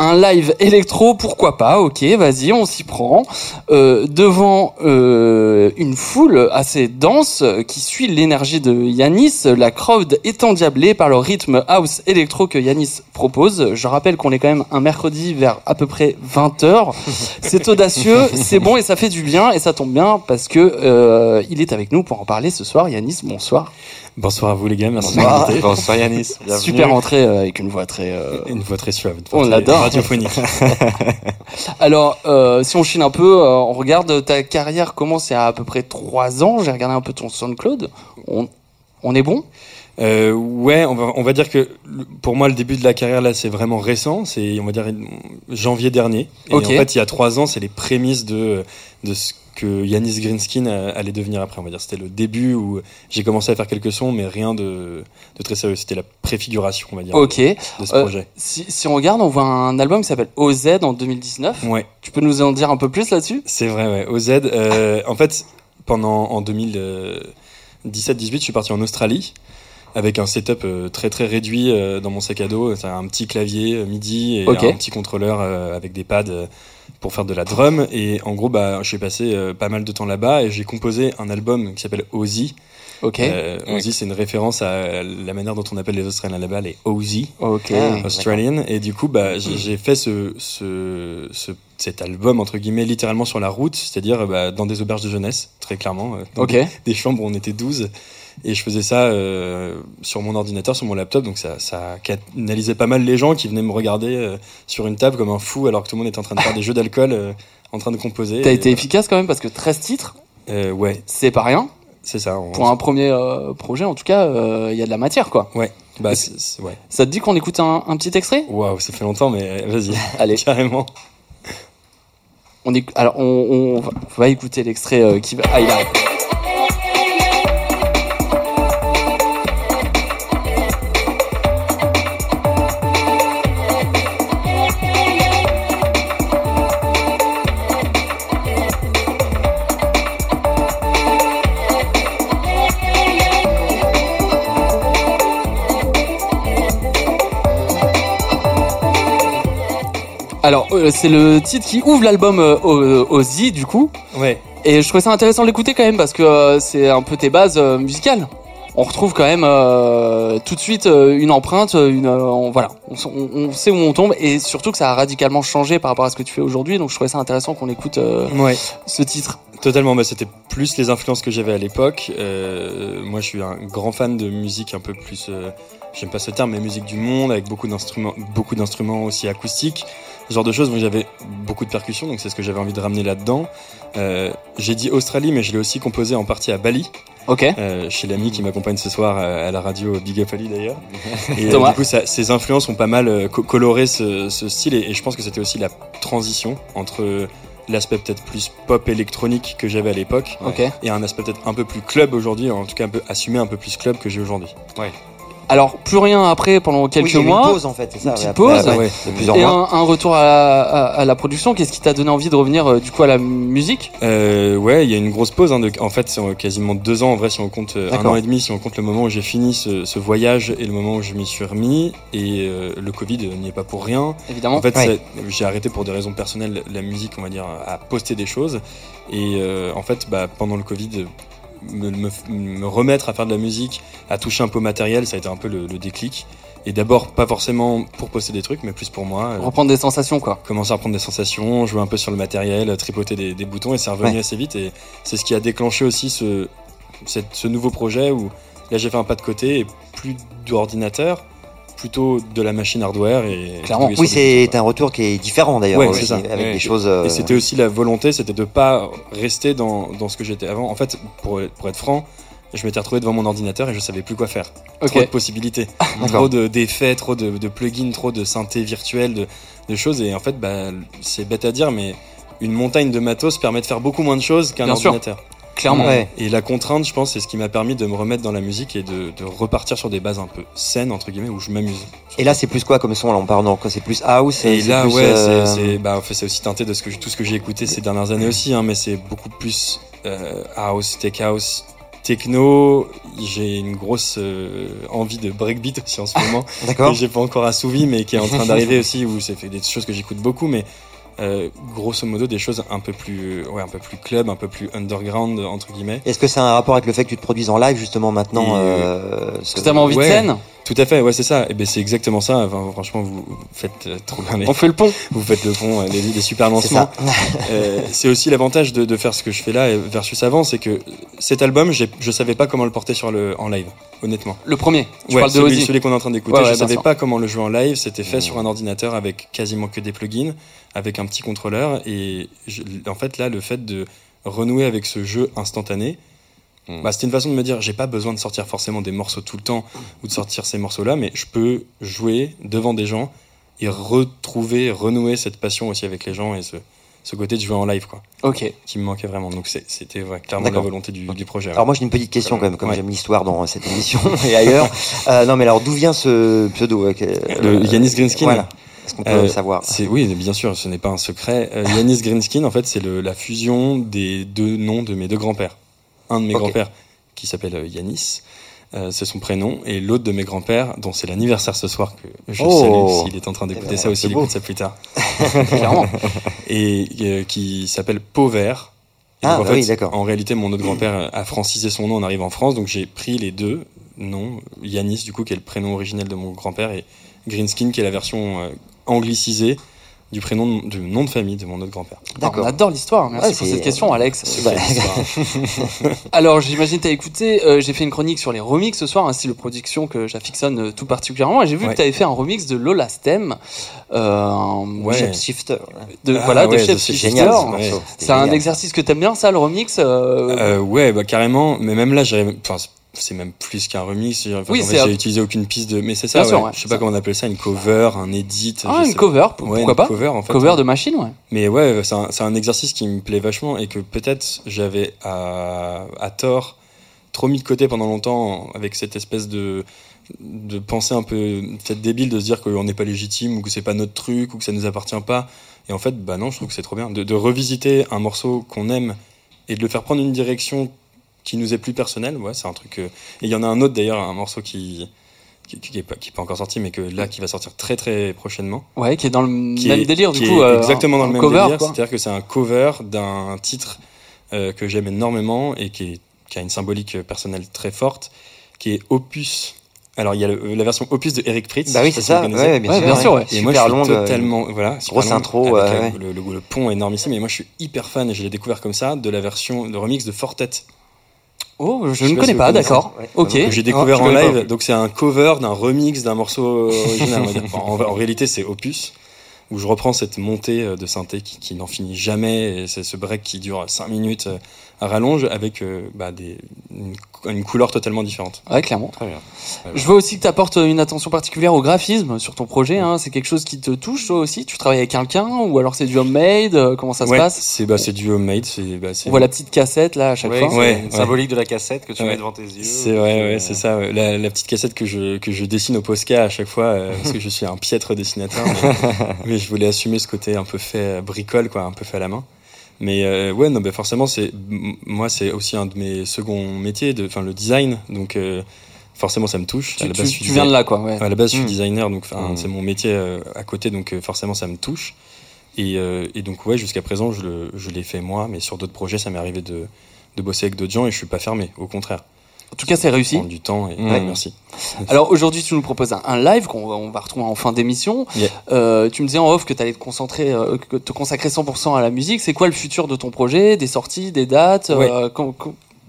Un live électro, pourquoi pas, ok, vas-y, on s'y prend. Euh, devant euh, une foule assez dense qui suit l'énergie de Yanis, la crowd est endiablée par le rythme house électro que Yanis propose. Je rappelle qu'on est quand même un mercredi vers à peu près 20h. C'est audacieux, (laughs) c'est bon et ça fait du bien et ça tombe bien parce que euh, il est avec nous pour en parler ce soir. Yanis, bonsoir. Bonsoir à vous les gars, merci Bonsoir. Bonsoir Yanis. bienvenue. Super entrée euh, avec une voix très... euh, Une voix très suave. On l'adore. Radiophonique. (laughs) Alors, euh, si on chine un peu, on regarde ta carrière commence il y a à peu près trois ans. J'ai regardé un peu ton SoundCloud. On, on est bon? Euh, ouais, on va, on va dire que pour moi le début de la carrière là c'est vraiment récent, c'est on va dire janvier dernier. Et en fait il y a trois ans c'est les prémices de de ce que Yanis Greenskin euh, allait devenir après. On va dire c'était le début où j'ai commencé à faire quelques sons mais rien de, de très sérieux. C'était la préfiguration on va dire de ce Euh, projet. Si, si on regarde, on voit un album qui s'appelle OZ en 2019. Ouais. Tu peux nous en dire un peu plus là-dessus? C'est vrai, ouais. OZ, euh, en fait, pendant en 2017-18, je suis parti en Australie avec un setup euh, très très réduit euh, dans mon sac à dos. C'est un petit clavier euh, MIDI et un petit contrôleur avec des pads pour faire de la drum. Et en gros, bah, je suis passé pas mal de temps là-bas et j'ai composé un album qui s'appelle Ozzy. Ok. Euh, Ozzy, c'est une référence à la manière dont on appelle les Australiens là-bas, les Ozzy. ok. Ah. Australian et du coup bah j'ai fait ce, ce, ce cet album entre guillemets littéralement sur la route c'est-à-dire bah, dans des auberges de jeunesse très clairement dans Ok. des, des chambres où on était 12 et je faisais ça euh, sur mon ordinateur sur mon laptop donc ça ça canalisait pas mal les gens qui venaient me regarder euh, sur une table comme un fou alors que tout le monde était en train de faire des jeux d'alcool euh, en train de composer T'as été euh, efficace quand même parce que 13 titres, euh, ouais c'est pas rien. c'est ça on- Pour un premier euh, projet, en tout cas, euh, il y a de la matière quoi. ouais bah c'est- c'est- ouais Ça te dit qu'on écoute un, un petit extrait? Waouh ça fait longtemps mais euh, vas-y (laughs) Allez. carrément On éc- Alors, on, on va- on va écouter l'extrait euh, qui va. Ah, il arrive. Alors, euh, c'est le titre qui ouvre l'album euh, Ozzy, du coup. Ouais. Et je trouvais ça intéressant de l'écouter quand même parce que euh, c'est un peu tes bases euh, musicales. On retrouve quand même euh, tout de suite euh, une empreinte, une euh, on- voilà, on, s- on- on sait où on tombe et surtout que ça a radicalement changé par rapport à ce que tu fais aujourd'hui. Donc je trouvais ça intéressant qu'on écoute euh, Ouais. ce titre. Totalement, bah, c'était plus les influences que j'avais à l'époque. Euh, moi, je suis un grand fan de musique un peu plus, euh, j'aime pas ce terme, mais musique du monde avec beaucoup d'instruments, beaucoup d'instruments aussi acoustiques, ce genre de choses. Moi, j'avais beaucoup de percussions, donc c'est ce que j'avais envie de ramener là-dedans. Euh, j'ai dit Australie, mais je l'ai aussi composé en partie à Bali, Ok. euh, chez l'ami qui m'accompagne ce soir euh, à la radio Big Up Ali d'ailleurs. (laughs) Et euh, Thomas. du coup, ça, ces influences ont pas mal euh, co- coloré ce, ce style, et, et je pense que c'était aussi la transition entre l'aspect peut-être plus pop électronique que j'avais à l'époque Ok. et un aspect peut-être un peu plus club aujourd'hui, en tout cas un peu assumé un peu plus club que j'ai aujourd'hui. Alors plus rien après pendant quelques Oui, mois. Une pause en fait, c'est ça. Une petite après, pause. ouais, plusieurs Et mois. un, un retour à, à, à la production, qu'est-ce qui t'a donné envie de revenir euh, du coup à la musique? Euh, ouais, il y a une grosse pause. Hein, de, en fait, c'est quasiment deux ans en vrai si on compte euh, un an et demi, si on compte le moment où j'ai fini ce, ce voyage et le moment où je m'y suis remis. Et euh, le Covid n'y est pas pour rien. Évidemment. En fait, Ouais. j'ai arrêté pour des raisons personnelles la musique, on va dire, à poster des choses. Et en fait, bah, pendant le Covid, me, me, me remettre à faire de la musique, à toucher un peu au matériel, ça a été un peu le, le déclic. Et d'abord, pas forcément pour poster des trucs, mais plus pour moi. euh, Reprendre des sensations quoi. commencer à prendre des sensations, jouer un peu sur le matériel, tripoter des, des boutons et c'est revenu Ouais. assez vite et c'est ce qui a déclenché aussi ce, cette- ce nouveau projet où là j'ai fait un pas de côté et plus d'ordinateur, plutôt de la machine hardware et Clairement. Oui, c'est un retour qui est différent d'ailleurs, Ouais, ça. avec Ouais. des choses. euh, Et c'était aussi la volonté, c'était de pas rester dans, dans ce que j'étais avant. En fait, pour, pour être franc, je m'étais retrouvé devant mon ordinateur et je savais plus quoi faire. Trop de possibilités, (laughs) trop de- d'effets, trop de, de plugins, trop de synthé virtuels, de, de choses. Et en fait, bah, c'est bête à dire, mais une montagne de matos permet de faire beaucoup moins de choses qu'un sûr. Clairement. Ouais. Et la contrainte, je pense, c'est ce qui m'a permis de me remettre dans la musique et de, de repartir sur des bases un peu saines, entre guillemets, où je m'amuse. Et là, c'est plus quoi comme son là On parle donc c'est plus house. Et là, plus, ouais, euh, c'est, bah, en fait, c'est aussi teinté de ce que, tout ce que j'ai écouté ces dernières années aussi, hein, mais c'est beaucoup plus euh, house, tech house, techno. J'ai une grosse euh, envie de breakbeat aussi en ce (laughs) moment. D'accord. que j'ai pas encore assouvi, mais qui est en train (laughs) d'arriver aussi, où c'est fait des choses que j'écoute beaucoup, mais euh, grosso modo des choses un peu plus, ouais, un peu plus club, un peu plus underground entre guillemets. Est-ce que c'est un rapport avec le fait que tu te produises en live justement maintenant Et, euh, ce- Parce que t'as envie Ouais. de scène Tout à fait, ouais, c'est ça. Et ben c'est exactement ça. Enfin, franchement, vous faites euh, trop bien. les- On fait le pont. Vous faites le pont, euh, les, les super C'est lancements. ça. (laughs) Euh, c'est aussi l'avantage de, de faire ce que je fais là versus avant, c'est que cet album, je savais pas comment le porter sur le en live, honnêtement. Le premier. Tu Ouais, parles de celui, qu'on est en train d'écouter, Ouais, ouais, je savais pas comment le jouer en live. C'était fait sur un ordinateur avec quasiment que des plugins, avec un petit contrôleur. Et je- en fait, là, le fait de renouer avec ce jeu instantané, Mm. bah, c'était une façon de me dire, j'ai pas besoin de sortir forcément des morceaux tout le temps ou de sortir ces morceaux-là, mais je peux jouer devant des gens et retrouver, renouer cette passion aussi avec les gens et ce, ce côté de jouer en live, quoi, Ok. qui me manquait vraiment. Donc c'était ouais, clairement la volonté du, du projet. ouais. Alors moi j'ai une petite question quand même, comme Ouais. j'aime l'histoire dans cette émission (laughs) et ailleurs. Euh, non mais alors d'où vient ce pseudo euh, Le Yanis Greenskin Voilà. Est-ce qu'on peut Euh, le savoir oui, bien sûr, ce n'est pas un secret. Euh, Yanis Greenskin, en fait, c'est la fusion des deux noms de mes deux grands-pères. Un de mes grands-pères qui s'appelle euh, Yanis, euh, c'est son prénom, et l'autre de mes grands-pères, dont c'est l'anniversaire ce soir que je Oh. salue s'il est en train d'écouter Eh ben, ça aussi, il écoute ça plus tard, (laughs) Clairement. (laughs) et euh, qui s'appelle Pauvert. Et Ah, donc, en bah fait, oui, d'accord. En réalité, mon autre grand-père a francisé son nom en arrivant en France, donc j'ai pris les deux noms. Yanis, du coup, qui est le prénom originel de mon grand-père, et Greenskin, qui est la version euh, anglicisée du prénom du nom de famille de mon autre grand-père. D'accord. On adore l'histoire. Merci Ouais, pour cette question, Alex. (laughs) Alors, j'imagine t'as écouté. euh, j'ai fait une chronique sur les remix ce soir, un style de production que j'affectionne euh, tout particulièrement. Et j'ai vu Ouais. que t'avais fait un remix de Lola Stem. Euh, Ouais. Shape Shifter. de, Ah voilà, de Chef c'est ce un exercice que t'aimes bien, ça, le remix euh, ouais, bah carrément. Mais même là, j'avais, enfin, c'est même plus qu'un remix. Enfin, Oui, en fait, j'ai utilisé aucune piste de. Mais c'est ça. Sûr, ouais. ouais. Je sais pas comment on appelle ça, une cover, un edit. Ah, une sais- cover, Ouais, pourquoi une pas Cover en fait. Cover de machine, ouais. Mais ouais, c'est un, un exercice qui me plaît vachement et que peut-être j'avais à, à tort trop mis de côté pendant longtemps avec cette espèce de de pensée un peu peut-être débile de se dire qu'on n'est pas légitime ou que c'est pas notre truc ou que ça nous appartient pas. Et en fait, bah non, je trouve que c'est trop bien de, de revisiter un morceau qu'on aime et de le faire prendre une direction qui nous est plus personnelle. Ouais, c'est un truc. Et il y en a un autre d'ailleurs, un morceau qui qui, qui est pas, qui est pas encore sorti, mais que là, qui va sortir très très prochainement. Ouais, qui est dans le Qui même est- délire, du coup. euh, exactement dans le même cover, délire. C'est-à-dire que c'est un cover d'un titre euh, que j'aime énormément et qui, est- qui a une symbolique euh, personnelle très forte, qui est Opus. Alors il y a le- la version Opus de Eric Pritz. Bah oui, c'est ça. si. Ouais, bien Ouais, sûr. bien sûr, ouais. Et Super moi, je suis totalement, voilà, grosse intro, avec. Le, le- le pont énormissime. Et moi, je suis hyper fan et je l'ai découvert comme ça de la version de remix de Fortet Oh, je, sais ne pas connais si vous pas, d'accord. Ouais. Ok. j'ai découvert je en connais pas live. Donc c'est un cover d'un remix d'un morceau original. en réalité, c'est Opus où je reprends cette montée euh, de synthé qui, qui n'en finit jamais et c'est ce break qui dure 5 minutes euh, à rallonge avec euh, bah, des, une, une couleur totalement différente. Ouais, clairement. Très bien. Je vois aussi que tu apportes une attention particulière au graphisme sur ton projet. Hein. C'est quelque chose qui te touche, toi aussi? Tu travailles avec quelqu'un ou alors c'est du homemade? Euh, Comment ça se Ouais, passe? c'est bah, c'est du homemade. Bah, On voit la petite cassette là à chaque Ouais, fois. Ouais, symbolique de la cassette que tu Ouais. mets devant tes yeux. C'est vrai, ouais, c'est ça. ouais. La, la petite cassette que je, que je dessine au Posca à chaque fois, euh, parce que je suis un piètre dessinateur, mais, (laughs) mais je voulais assumer ce côté un peu fait euh, bricole, quoi, un peu fait à la main. Mais euh, ouais, non, bah forcément, c'est moi, c'est aussi un de mes seconds métiers, de, enfin le design, donc euh, forcément, ça me touche. Tu, à la tu- base, je tu suis viens de là, quoi. Ouais. à la base, je suis Mm. designer, donc enfin, Mm. c'est mon métier euh, à côté, donc euh, forcément, ça me touche. Et, euh, et donc ouais, jusqu'à présent, je, le- je l'ai fait moi, mais sur d'autres projets, ça m'est arrivé de, de bosser avec d'autres gens et je suis pas fermé, au contraire. En tout cas, c'est réussi. Du temps et Ouais. merci. (laughs) Alors aujourd'hui, tu nous proposes un, un live qu'on va- on va retrouver en fin d'émission. Yeah. Euh, tu me disais en off que tu allais te concentrer, euh, que te consacrer 100% à la musique. C'est quoi le futur de ton projet Des sorties, des dates Ouais. euh,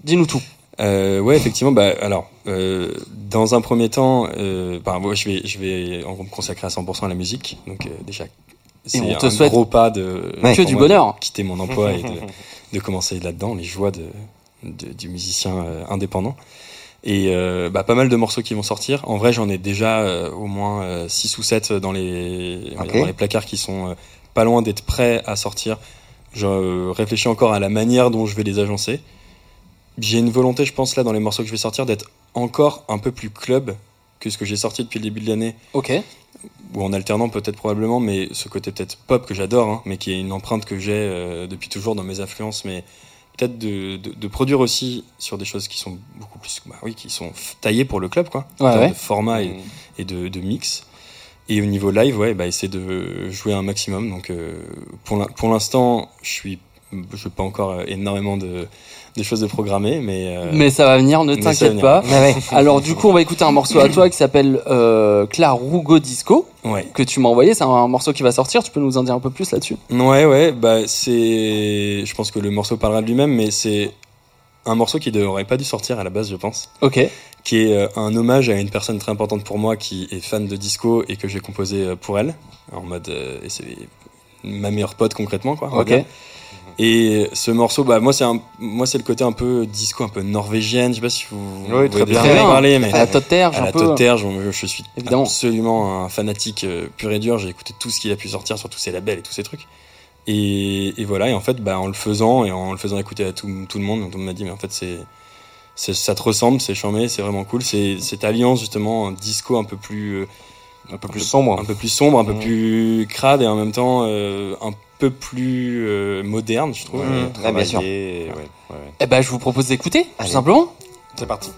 Dis-nous tout. Euh, ouais, effectivement. Bah, alors, euh, dans un premier temps, euh, bah, moi, je vais, je vais en gros me consacrer à 100% à la musique. Donc euh, déjà, c'est te un souhaite gros pas de Ouais. que du bonheur. quitter mon emploi et de, (laughs) de commencer là-dedans, les joies de, de- du musicien euh, indépendant. Et euh, bah, pas mal de morceaux qui vont sortir. En vrai, j'en ai déjà euh, au moins 6 ou 7 dans les, dans placards qui sont pas loin d'être prêts à sortir. Je réfléchis encore à la manière dont je vais les agencer. J'ai une volonté, je pense, là, dans les morceaux que je vais sortir, d'être encore un peu plus club que ce que j'ai sorti depuis le début de l'année, Ok. ou en alternant peut-être probablement, mais ce côté peut-être pop que j'adore, hein, mais qui est une empreinte que j'ai euh, depuis toujours dans mes influences, mais peut-être de, de, de produire aussi sur des choses qui sont beaucoup plus, bah oui, qui sont taillées pour le club, quoi, en Ouais, de format et, et de, de mix. Et au niveau live, ouais, bah, essayer de jouer un maximum. Donc, euh, pour l'in- pour l'instant, je suis, je pas encore énormément de, des choses de programmer, mais, euh, Mais ça va venir, ne t'inquiète pas. Ouais, ouais. (laughs) Alors du coup, on va écouter un morceau à toi qui s'appelle euh, Clarugo Disco ouais. que tu m'as envoyé. C'est un morceau qui va sortir. Tu peux nous en dire un peu plus là-dessus? Ouais, ouais, bah c'est. Je pense que le morceau parlera de lui-même, mais c'est un morceau qui n'aurait pas dû sortir à la base, je pense. Ok. Qui est euh, un hommage à une personne très importante pour moi qui est fan de disco et que j'ai composé euh, pour elle. En mode. euh, et c'est ma meilleure pote concrètement, quoi. Ok. Et ce morceau, bah moi c'est un, moi c'est le côté un peu disco, un peu norvégienne. Je sais pas si vous, Oui, vous très bien. bien. parler, mais À la Toterge, à la peu. Toterge, je, je suis Évidemment. absolument un fanatique euh, pur et dur. J'ai écouté tout ce qu'il a pu sortir sur tous ses labels et tous ces trucs. Et, et voilà, et en fait, bah, en le faisant et en le faisant écouter à tout, tout le monde, tout le monde m'a dit, mais en fait, c'est, ça te ressemble, c'est charmé, c'est vraiment cool. C'est cette alliance, justement, un disco un peu plus, euh, Un peu plus sombre. un peu plus sombre, un peu Mm. plus crade et en même temps euh, un peu plus euh, moderne, je trouve. Mmh, très bien sûr. varié, ouais, ouais. Eh ben, je vous propose d'écouter, tout simplement. C'est parti.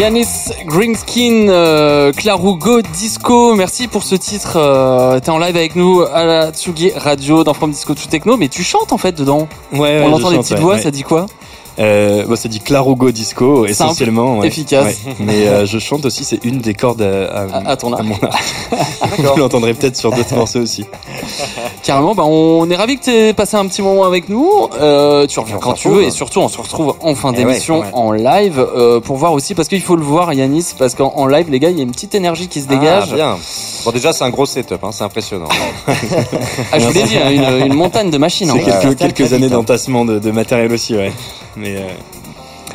Yanis Greenskin, euh, Clarugo Disco, merci pour ce titre. Euh, T'es en live avec nous à la Tsugi Radio dans From Disco to Techno, mais tu chantes en fait dedans. Ouais, On je entend des chante, petites ouais, voix, ouais. ça dit quoi? Euh, bah, ça dit Clarugo Disco, Simple, essentiellement. ouais. efficace. Ouais. Mais euh, je chante aussi, c'est une des cordes à, À- à ton arc. mon arc. (laughs) Vous l'entendrez peut-être sur d'autres (laughs) morceaux aussi. Carrément, bah, on est ravi que tu aies passé un petit moment avec nous. Euh, tu reviens On quand tu veux retrouve. et surtout on se retrouve en fin Eh d'émission ouais, ouais. en live euh, pour voir aussi parce qu'il faut le voir Yanis parce qu'en en live les gars il y a une petite énergie qui se dégage. Ah, bien. Bon, déjà, c'est un gros setup, hein, c'est impressionnant. Ah, je vous l'ai dit, hein, une, une montagne de machines. C'est hein. quelques, années hein. d'entassement de, de matériel aussi, ouais. Mais, euh,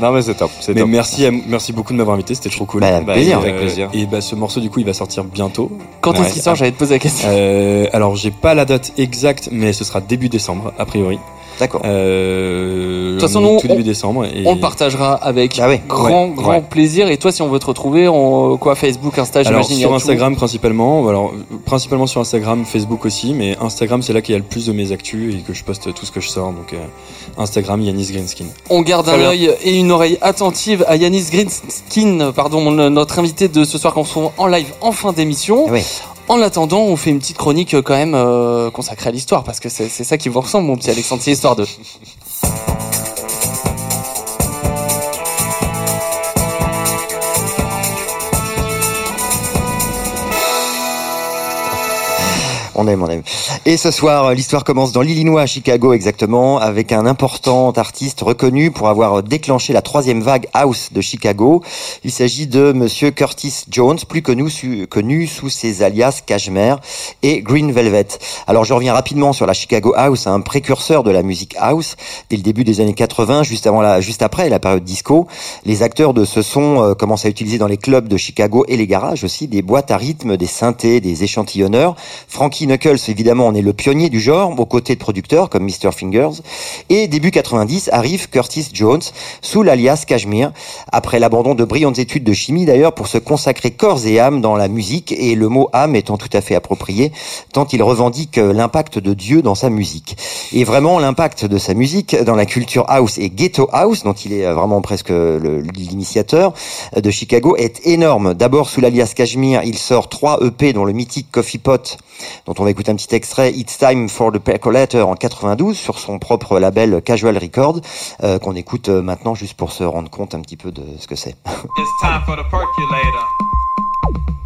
non, mais c'est top. C'est mais top. merci, à- merci beaucoup de m'avoir invité, c'était trop cool. Bah, plaisir. et, Avec plaisir. Et bah, ce morceau, du coup, il va sortir bientôt. Quand est-ce qu'il sort J'allais te poser la question. Euh, alors, j'ai pas la date exacte, mais ce sera début décembre, a priori. D'accord. Euh, De toute façon, tout nous, début on- décembre. Et... On le partagera avec Ah grand, Ouais, grand ouais. plaisir. Et toi, si on veut te retrouver, on, quoi, Facebook, Insta, Alors j'imagine. sur tout. Instagram principalement, alors euh, principalement sur Instagram, Facebook aussi, mais Instagram c'est là qu'il y a le plus de mes actus et que je poste tout ce que je sors. Donc euh, Instagram Yanis Greenskin. On garde Très un œil et une oreille attentive à Yanis Greenskin, pardon, mon- notre invité de ce soir qu'on se retrouve en live en fin d'émission. Oui. En attendant, on fait une petite chronique euh, quand même euh, consacrée à l'histoire parce que c'est ça qui vous ressemble, mon petit Alexandre, c'est l'histoire. On aime, on aime. Et ce soir, euh, l'histoire commence dans l'Illinois, à Chicago exactement, avec un important artiste reconnu pour avoir déclenché la troisième vague house de Chicago. Il s'agit de Monsieur Curtis Jones, plus connu, su- connu sous ses alias Cashmere et Green Velvet. Alors je reviens rapidement sur la Chicago House, un précurseur de la musique house. Dès le début des années 80, juste avant la, juste après la période disco, les acteurs de ce son euh, commencent à utiliser dans les clubs de Chicago et les garages aussi des boîtes à rythme, des synthés, des échantillonneurs. Frankie Knuckles, évidemment, en est le pionnier du genre, aux côtés de producteurs comme Mr. Fingers. Et début 90 arrive Curtis Jones, sous l'alias Cashmere, après l'abandon de brillantes études de chimie d'ailleurs, pour se consacrer corps et âme dans la musique, et le mot âme étant tout à fait approprié, tant il revendique euh, l'impact de Dieu dans sa musique. Et vraiment, l'impact de sa musique dans la culture house et ghetto house, dont il est euh, vraiment presque le- l'initiateur euh, de Chicago, est énorme. D'abord, sous l'alias Cashmere, il sort trois EP, dont le mythique Coffee Pot, dont on va écouter un petit extrait, It's Time for the Percolator en 92, sur son propre label Casual Record, euh, qu'on écoute euh, maintenant juste pour se rendre compte un petit peu de ce que c'est. It's time for the percolator.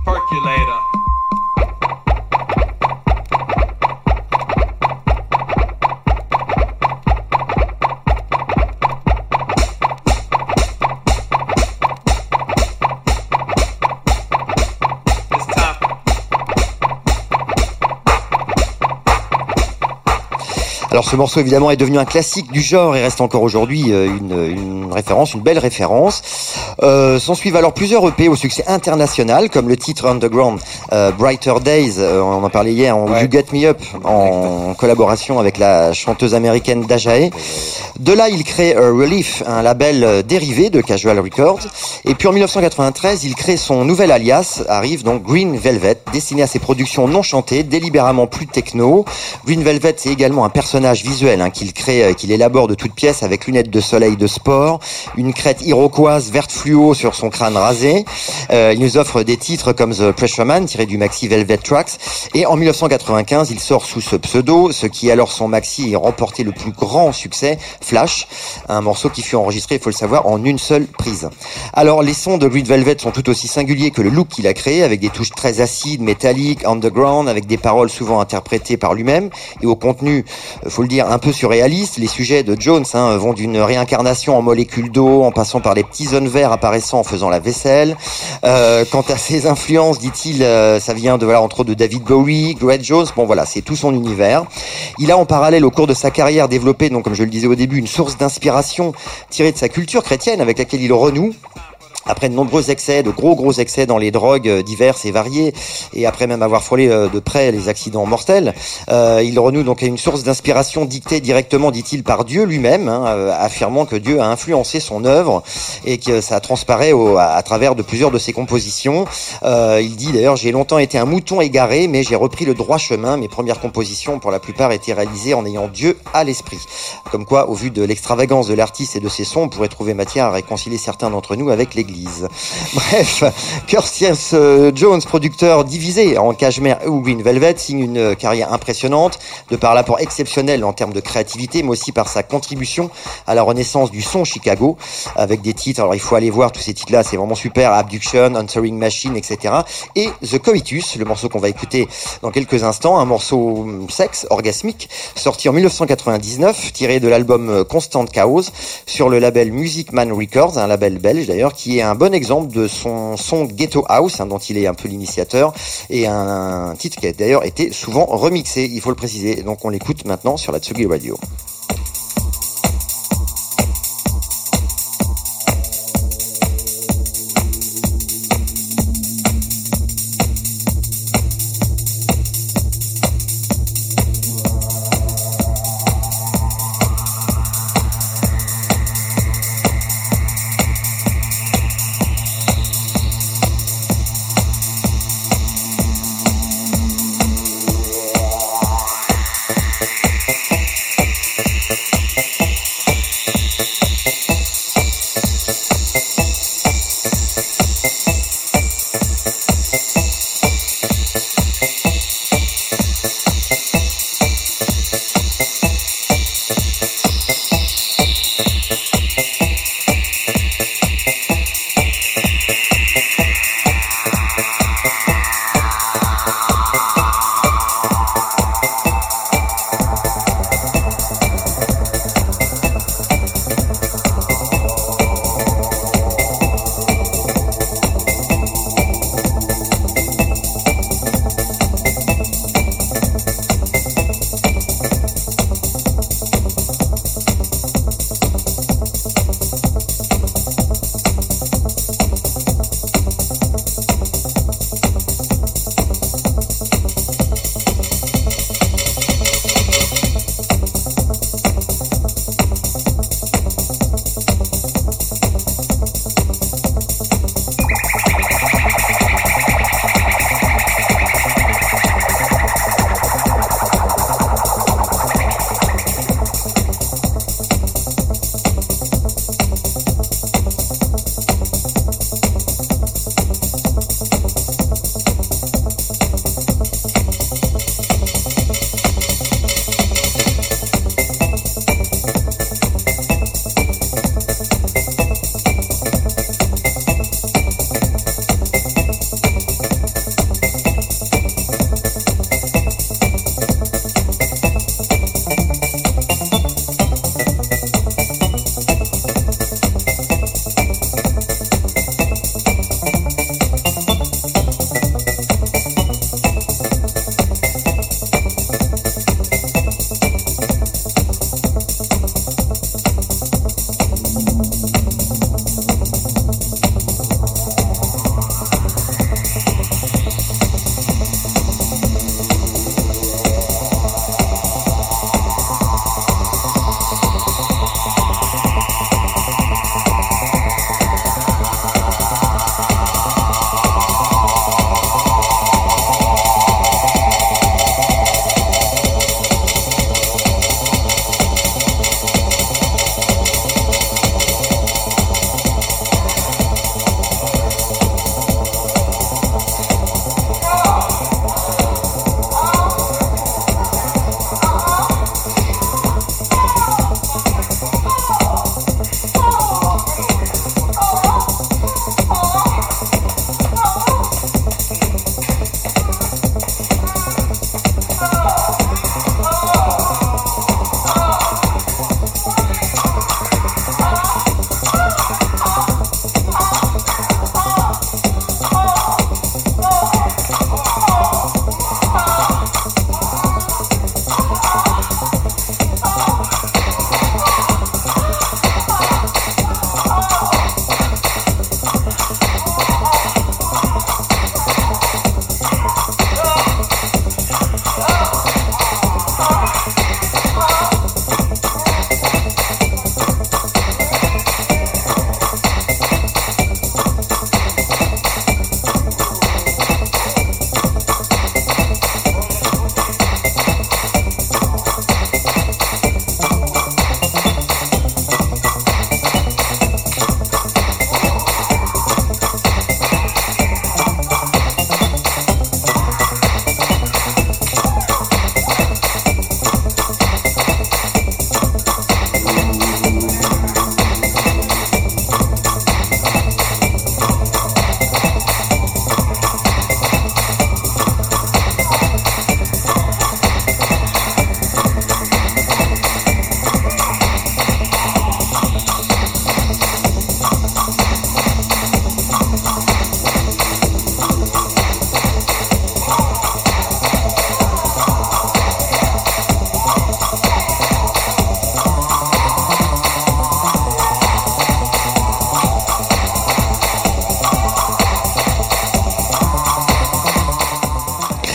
Percolator. Alors ce morceau évidemment est devenu un classique du genre et reste encore aujourd'hui euh, une, une référence, une belle référence. Euh, S'en suivent alors plusieurs EP au succès international comme le titre Underground euh, Brighter Days, euh, on en parlait hier, en Ouais. You Get Me Up en collaboration avec la chanteuse américaine Dajae. De là il crée Relief, un label euh, dérivé de Casual Records. Et puis en 1993 il crée son nouvel alias, arrive donc Green Velvet, destiné à ses productions non chantées, délibérément plus techno. Green Velvet, c'est également un personnage visuel hein, qu'il crée, euh, qu'il élabore de toutes pièces avec lunettes de soleil de sport, une crête iroquoise verte fluo sur son crâne rasé. Euh, il nous offre des titres comme The Pressure Man, tiré du maxi Velvet Tracks. Et en 1995, il sort sous ce pseudo, ce qui alors son maxi est remporté le plus grand succès, Flash, un morceau qui fut enregistré, il faut le savoir, en une seule prise. Alors les sons de Green Velvet sont tout aussi singuliers que le look qu'il a créé, avec des touches très acides, métalliques, underground, avec des paroles souvent interprétées par lui-même, et au contenu, faut le dire, un peu surréaliste. Les sujets de Jones hein, vont d'une réincarnation en molécules d'eau, en passant par les petits zones verts apparaissant en faisant la vaisselle. Euh, quant à ses influences, dit-il, euh, ça vient de voilà entre autres de David Bowie, Greg Jones. Bon voilà, c'est tout son univers. Il a en parallèle au cours de sa carrière développé, donc comme je le disais au début, une source d'inspiration tirée de sa culture chrétienne avec laquelle il renoue. Après de nombreux excès, de gros gros excès dans les drogues euh, diverses et variées, et après même avoir frôlé euh, de près les accidents mortels, euh, il renoue donc à une source d'inspiration dictée directement, dit-il, par Dieu lui-même, hein, euh, affirmant que Dieu a influencé son œuvre et que ça transparaît au- à, travers de plusieurs de ses compositions. Euh, il dit d'ailleurs j'ai longtemps été un mouton égaré, mais j'ai repris le droit chemin. Mes premières compositions, pour la plupart, étaient réalisées en ayant Dieu à l'esprit. Comme quoi, au vu de l'extravagance de l'artiste et de ses sons, on pourrait trouver matière à réconcilier certains d'entre nous avec l'Église. (laughs) Bref, Curtis Jones, producteur divisé en Cashmere ou Green Velvet, signe une carrière impressionnante de par l'apport exceptionnel en termes de créativité, mais aussi par sa contribution à la renaissance du son Chicago, avec des titres, alors il faut aller voir tous ces titres-là, c'est vraiment super, Abduction, Answering Machine, etc. Et The Coitus, le morceau qu'on va écouter dans quelques instants, un morceau sexe, orgasmique, sorti en 1999, tiré de l'album Constant Chaos, sur le label Music Man Records, un label belge d'ailleurs, qui est un bon exemple de son son Ghetto House, hein, dont il est un peu l'initiateur, et un, titre qui a d'ailleurs été souvent remixé, il faut le préciser. Donc on l'écoute maintenant sur la Tsugi Radio.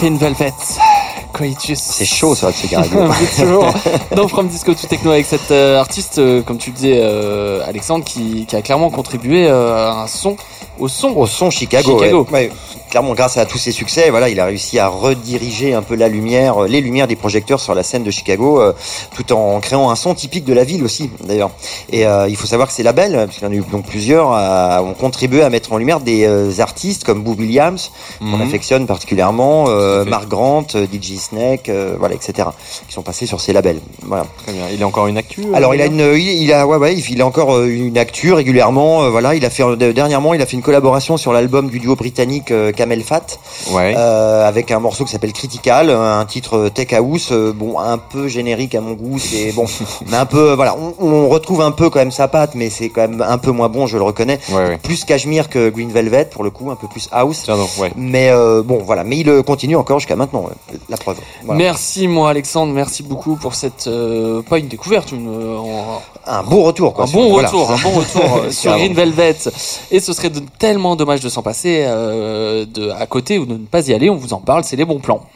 Green Velvet. Coitus. C'est chaud sur la (laughs) toujours dans From Disco to Techno avec cet euh, artiste, euh, comme tu le disais, euh, Alexandre, qui, qui a clairement contribué à un son, au son. Au son Chicago. Chicago. ouais. Ouais. Clairement, grâce à tous ses succès, voilà, il a réussi à rediriger un peu la lumière, les lumières des projecteurs sur la scène de Chicago, tout en créant un son typique de la ville aussi, d'ailleurs. Et il faut savoir que ces labels, parce qu'il y en a eu donc plusieurs, ont contribué à mettre en lumière des artistes comme Boo Williams, qu'on Mhm. affectionne particulièrement, euh, Grant, euh, DJ Snake, euh, voilà, etc., qui sont passés sur ces labels. Voilà. Très bien. Il est encore une actu euh, Alors il a une, il, il a, ouais, ouais, il a encore une actu régulièrement. euh, voilà, il a fait dernièrement, il a fait une collaboration sur l'album du duo britannique euh, Camel Fat, Ouais. euh, avec un morceau qui s'appelle Critical, euh, un titre euh, tech house, euh, bon, un peu générique à mon goût. C'est bon, (laughs) mais un peu, voilà, on, on retrouve un peu quand même sa patte, mais c'est quand même un peu moins bon, je le reconnais. Ouais, ouais. Plus Cashmere que Green Velvet pour le coup, un peu plus house. Tiens donc, ouais. Mais euh, bon, voilà, mais il continue encore jusqu'à maintenant, euh, la preuve. Voilà. Merci, moi, Alexandre. Merci beaucoup pour cette, euh, pas une découverte, une, euh, Un beau retour, quoi. un bon Voilà. retour, un bon retour (laughs) sur. Green Velvet. Et ce serait de- tellement dommage de s'en passer euh, de, à côté ou de pas y aller. On vous en parle, c'est les bons plans.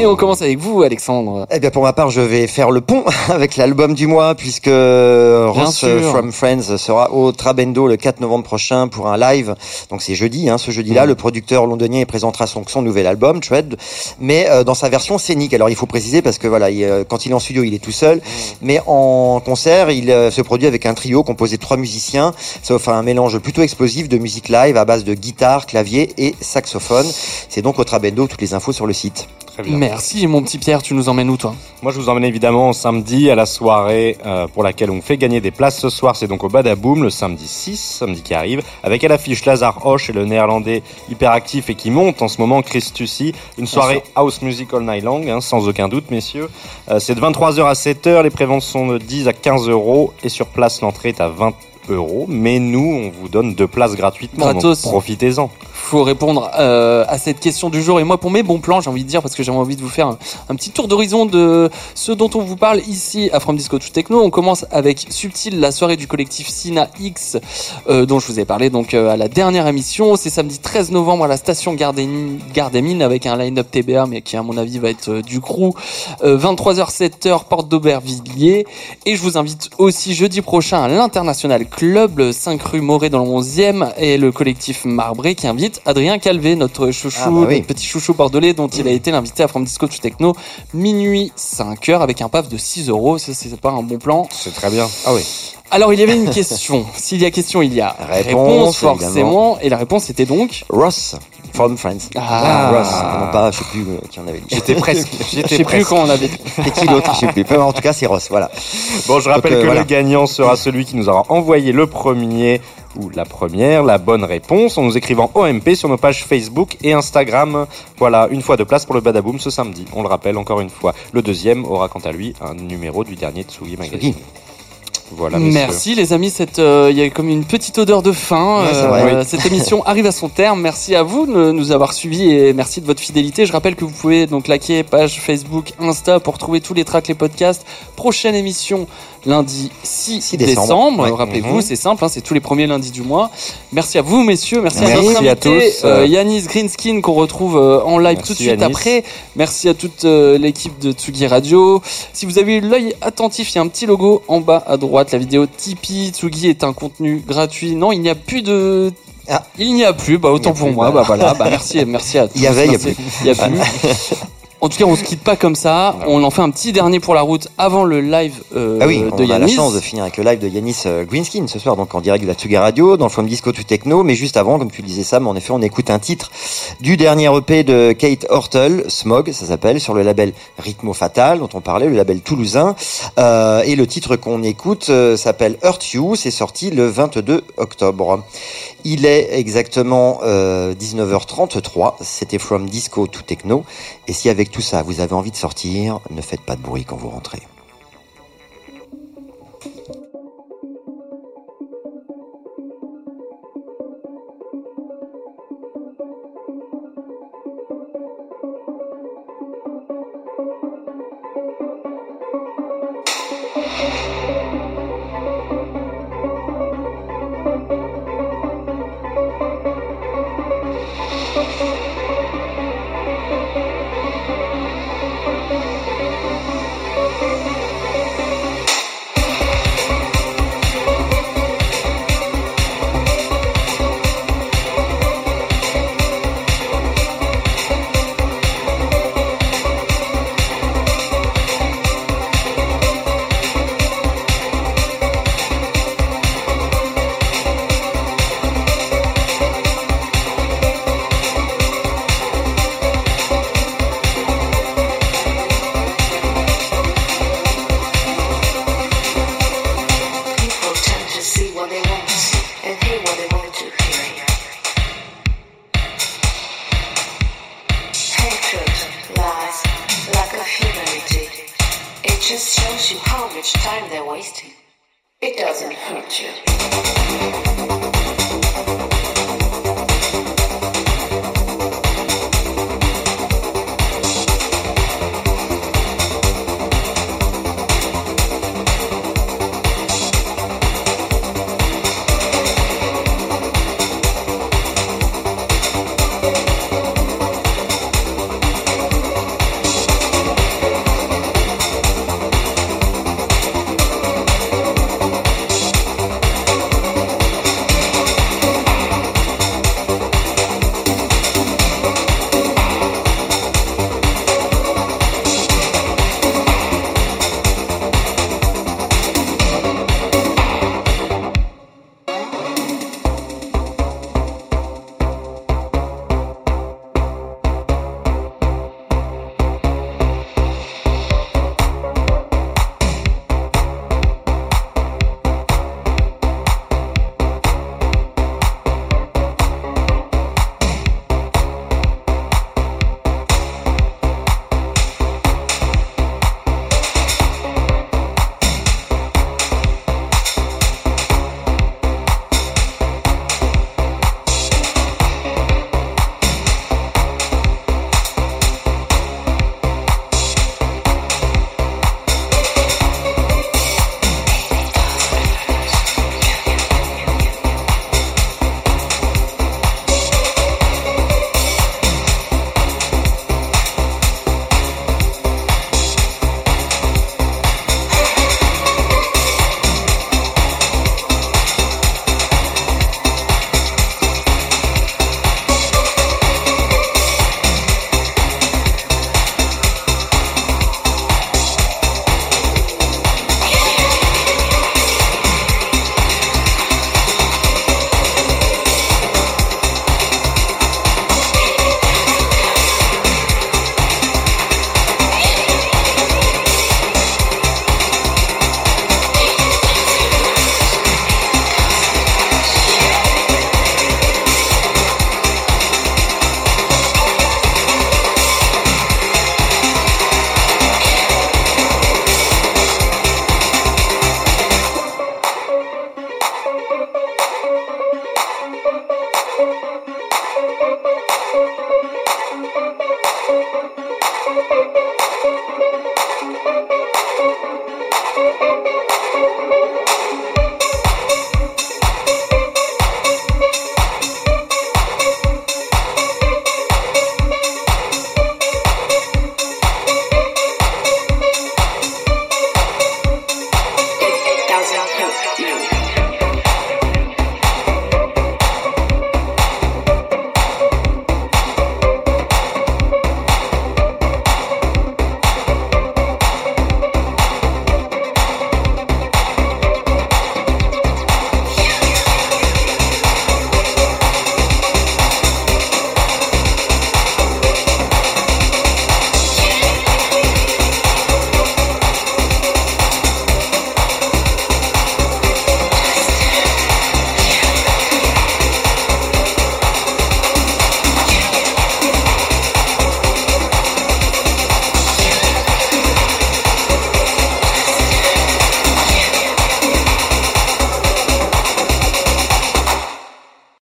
Et on commence avec vous, Alexandre. Eh bien, pour ma part, je vais faire le pont (laughs) avec l'album du mois, puisque Ross sûr. euh, from Friends sera au Trabendo le 4 novembre prochain pour un live. Donc c'est jeudi, hein, ce jeudi-là. Le producteur londonien présentera son, son nouvel album, Tread, mais euh, dans sa version scénique. Alors il faut préciser parce que voilà, il, euh, quand il est en studio, il est tout seul, mais en concert, il euh, se produit avec un trio composé de trois musiciens. Ça offre un mélange plutôt explosif de musique live à base de guitare, clavier et saxophone. C'est donc au Trabendo. Toutes les infos sur le site. Très bien. Merci, mon petit Pierre. Tu nous emmènes où, toi? Moi, je vous emmène évidemment samedi à la soirée euh, pour laquelle on fait gagner des places ce soir. C'est donc au Badaboom le samedi 6, samedi qui arrive, avec à l'affiche Lazare Hoche et le néerlandais hyperactif et qui monte en ce moment, Chris Tussi. Une soirée house music all night long, hein, sans aucun doute, messieurs. Euh, c'est de 23h à 7h. Les préventes sont de 10 à 15 euros et sur place, l'entrée est à 20 euros. Mais nous, on vous donne deux places gratuitement. donc. Profitez-en. Faut répondre euh, à cette question du jour. Et moi, pour mes bons plans, j'ai envie de dire, parce que j'ai envie de vous faire un, petit tour d'horizon de ce dont on vous parle ici à From Disco to Techno. On commence avec Subtil, la soirée du collectif Sina X, euh, dont je vous ai parlé donc euh, à la dernière émission. C'est samedi 13 novembre à la station Gardémine avec un line-up TBA, mais qui à mon avis va être euh, du crew. Euh, 23h, 7h, porte d'Aubervilliers. Et je vous invite aussi jeudi prochain à l'International Club, le 5 rue Moret dans le 11e, et le collectif Marbré qui invite Adrien Calvé, notre chouchou, Ah, bah oui. notre petit chouchou bordelais, dont il a été l'invité à From Disco to Techno, minuit 5h, avec un paf de 6 euros. Ça, c'est pas un bon plan. C'est très bien. Ah oui. Alors, il y avait une (laughs) question. S'il y a question, il y a Réponse, forcément. évidemment. Et la réponse était donc. Ross from Friends. Ah. Ross, non pas, je sais plus euh, qui en avait dit. J'étais presque. (laughs) Je sais plus quand on avait dit. Et qui l'autre, je sais plus. En tout cas, c'est Ross, voilà. Bon, je rappelle Donc, euh, que voilà. le gagnant sera celui qui nous aura envoyé le premier ou la première, la bonne réponse, en nous écrivant OMP sur nos pages Facebook et Instagram. Voilà, une fois de place pour le Badaboom ce samedi. On le rappelle encore une fois. Le deuxième aura quant à lui un numéro du dernier Tsugi Magazine. Voilà. Merci les amis, euh, il y a comme une petite odeur de fin. Ouais, Euh, euh, cette émission (laughs) arrive à son terme. Merci à vous de nous avoir suivis et merci de votre fidélité. Je rappelle que vous pouvez donc liker page Facebook, Insta pour trouver tous les tracks, les podcasts. Prochaine émission lundi 6, 6 décembre. décembre, ouais. Rappelez-vous, Mhm. c'est simple, hein, c'est tous les premiers lundis du mois. Merci à vous messieurs, merci, à Merci notre à invité tous. euh, Yanis Greenskin qu'on retrouve euh, en live Merci, tout de suite Yanis. après. Merci à toute euh, l'équipe de Tsugi Radio. Si vous avez eu l'œil attentif, il y a un petit logo en bas à droite, la vidéo Tipeee. Tsugi est un contenu gratuit. Non, il n'y a plus de... Ah. Il n'y a plus, bah autant a pour plus, moi, bah. voilà, bah (laughs) merci, merci à tous. Il y avait, il y a merci. Il y a plus. En tout cas, on se quitte pas comme ça. On en fait un petit dernier pour la route avant le live euh, Ah oui, de on a la Yanis. chance de finir avec le live de Yanis euh, Greenskin ce soir, donc en direct de la Tsuga Radio, dans le From Disco to Techno. Mais juste avant, comme tu le disais Sam, en effet, on écoute un titre du dernier EP de Kate Hortel, Smog, ça s'appelle, sur le label Rhythmo Fatal, dont on parlait, le label toulousain. Euh, et le titre qu'on écoute euh, s'appelle Hurt You, c'est sorti le 22 octobre. Il est exactement euh, 19h33, c'était From Disco to Techno. Et si avec tout ça, vous avez envie de sortir, ne faites pas de bruit quand vous rentrez.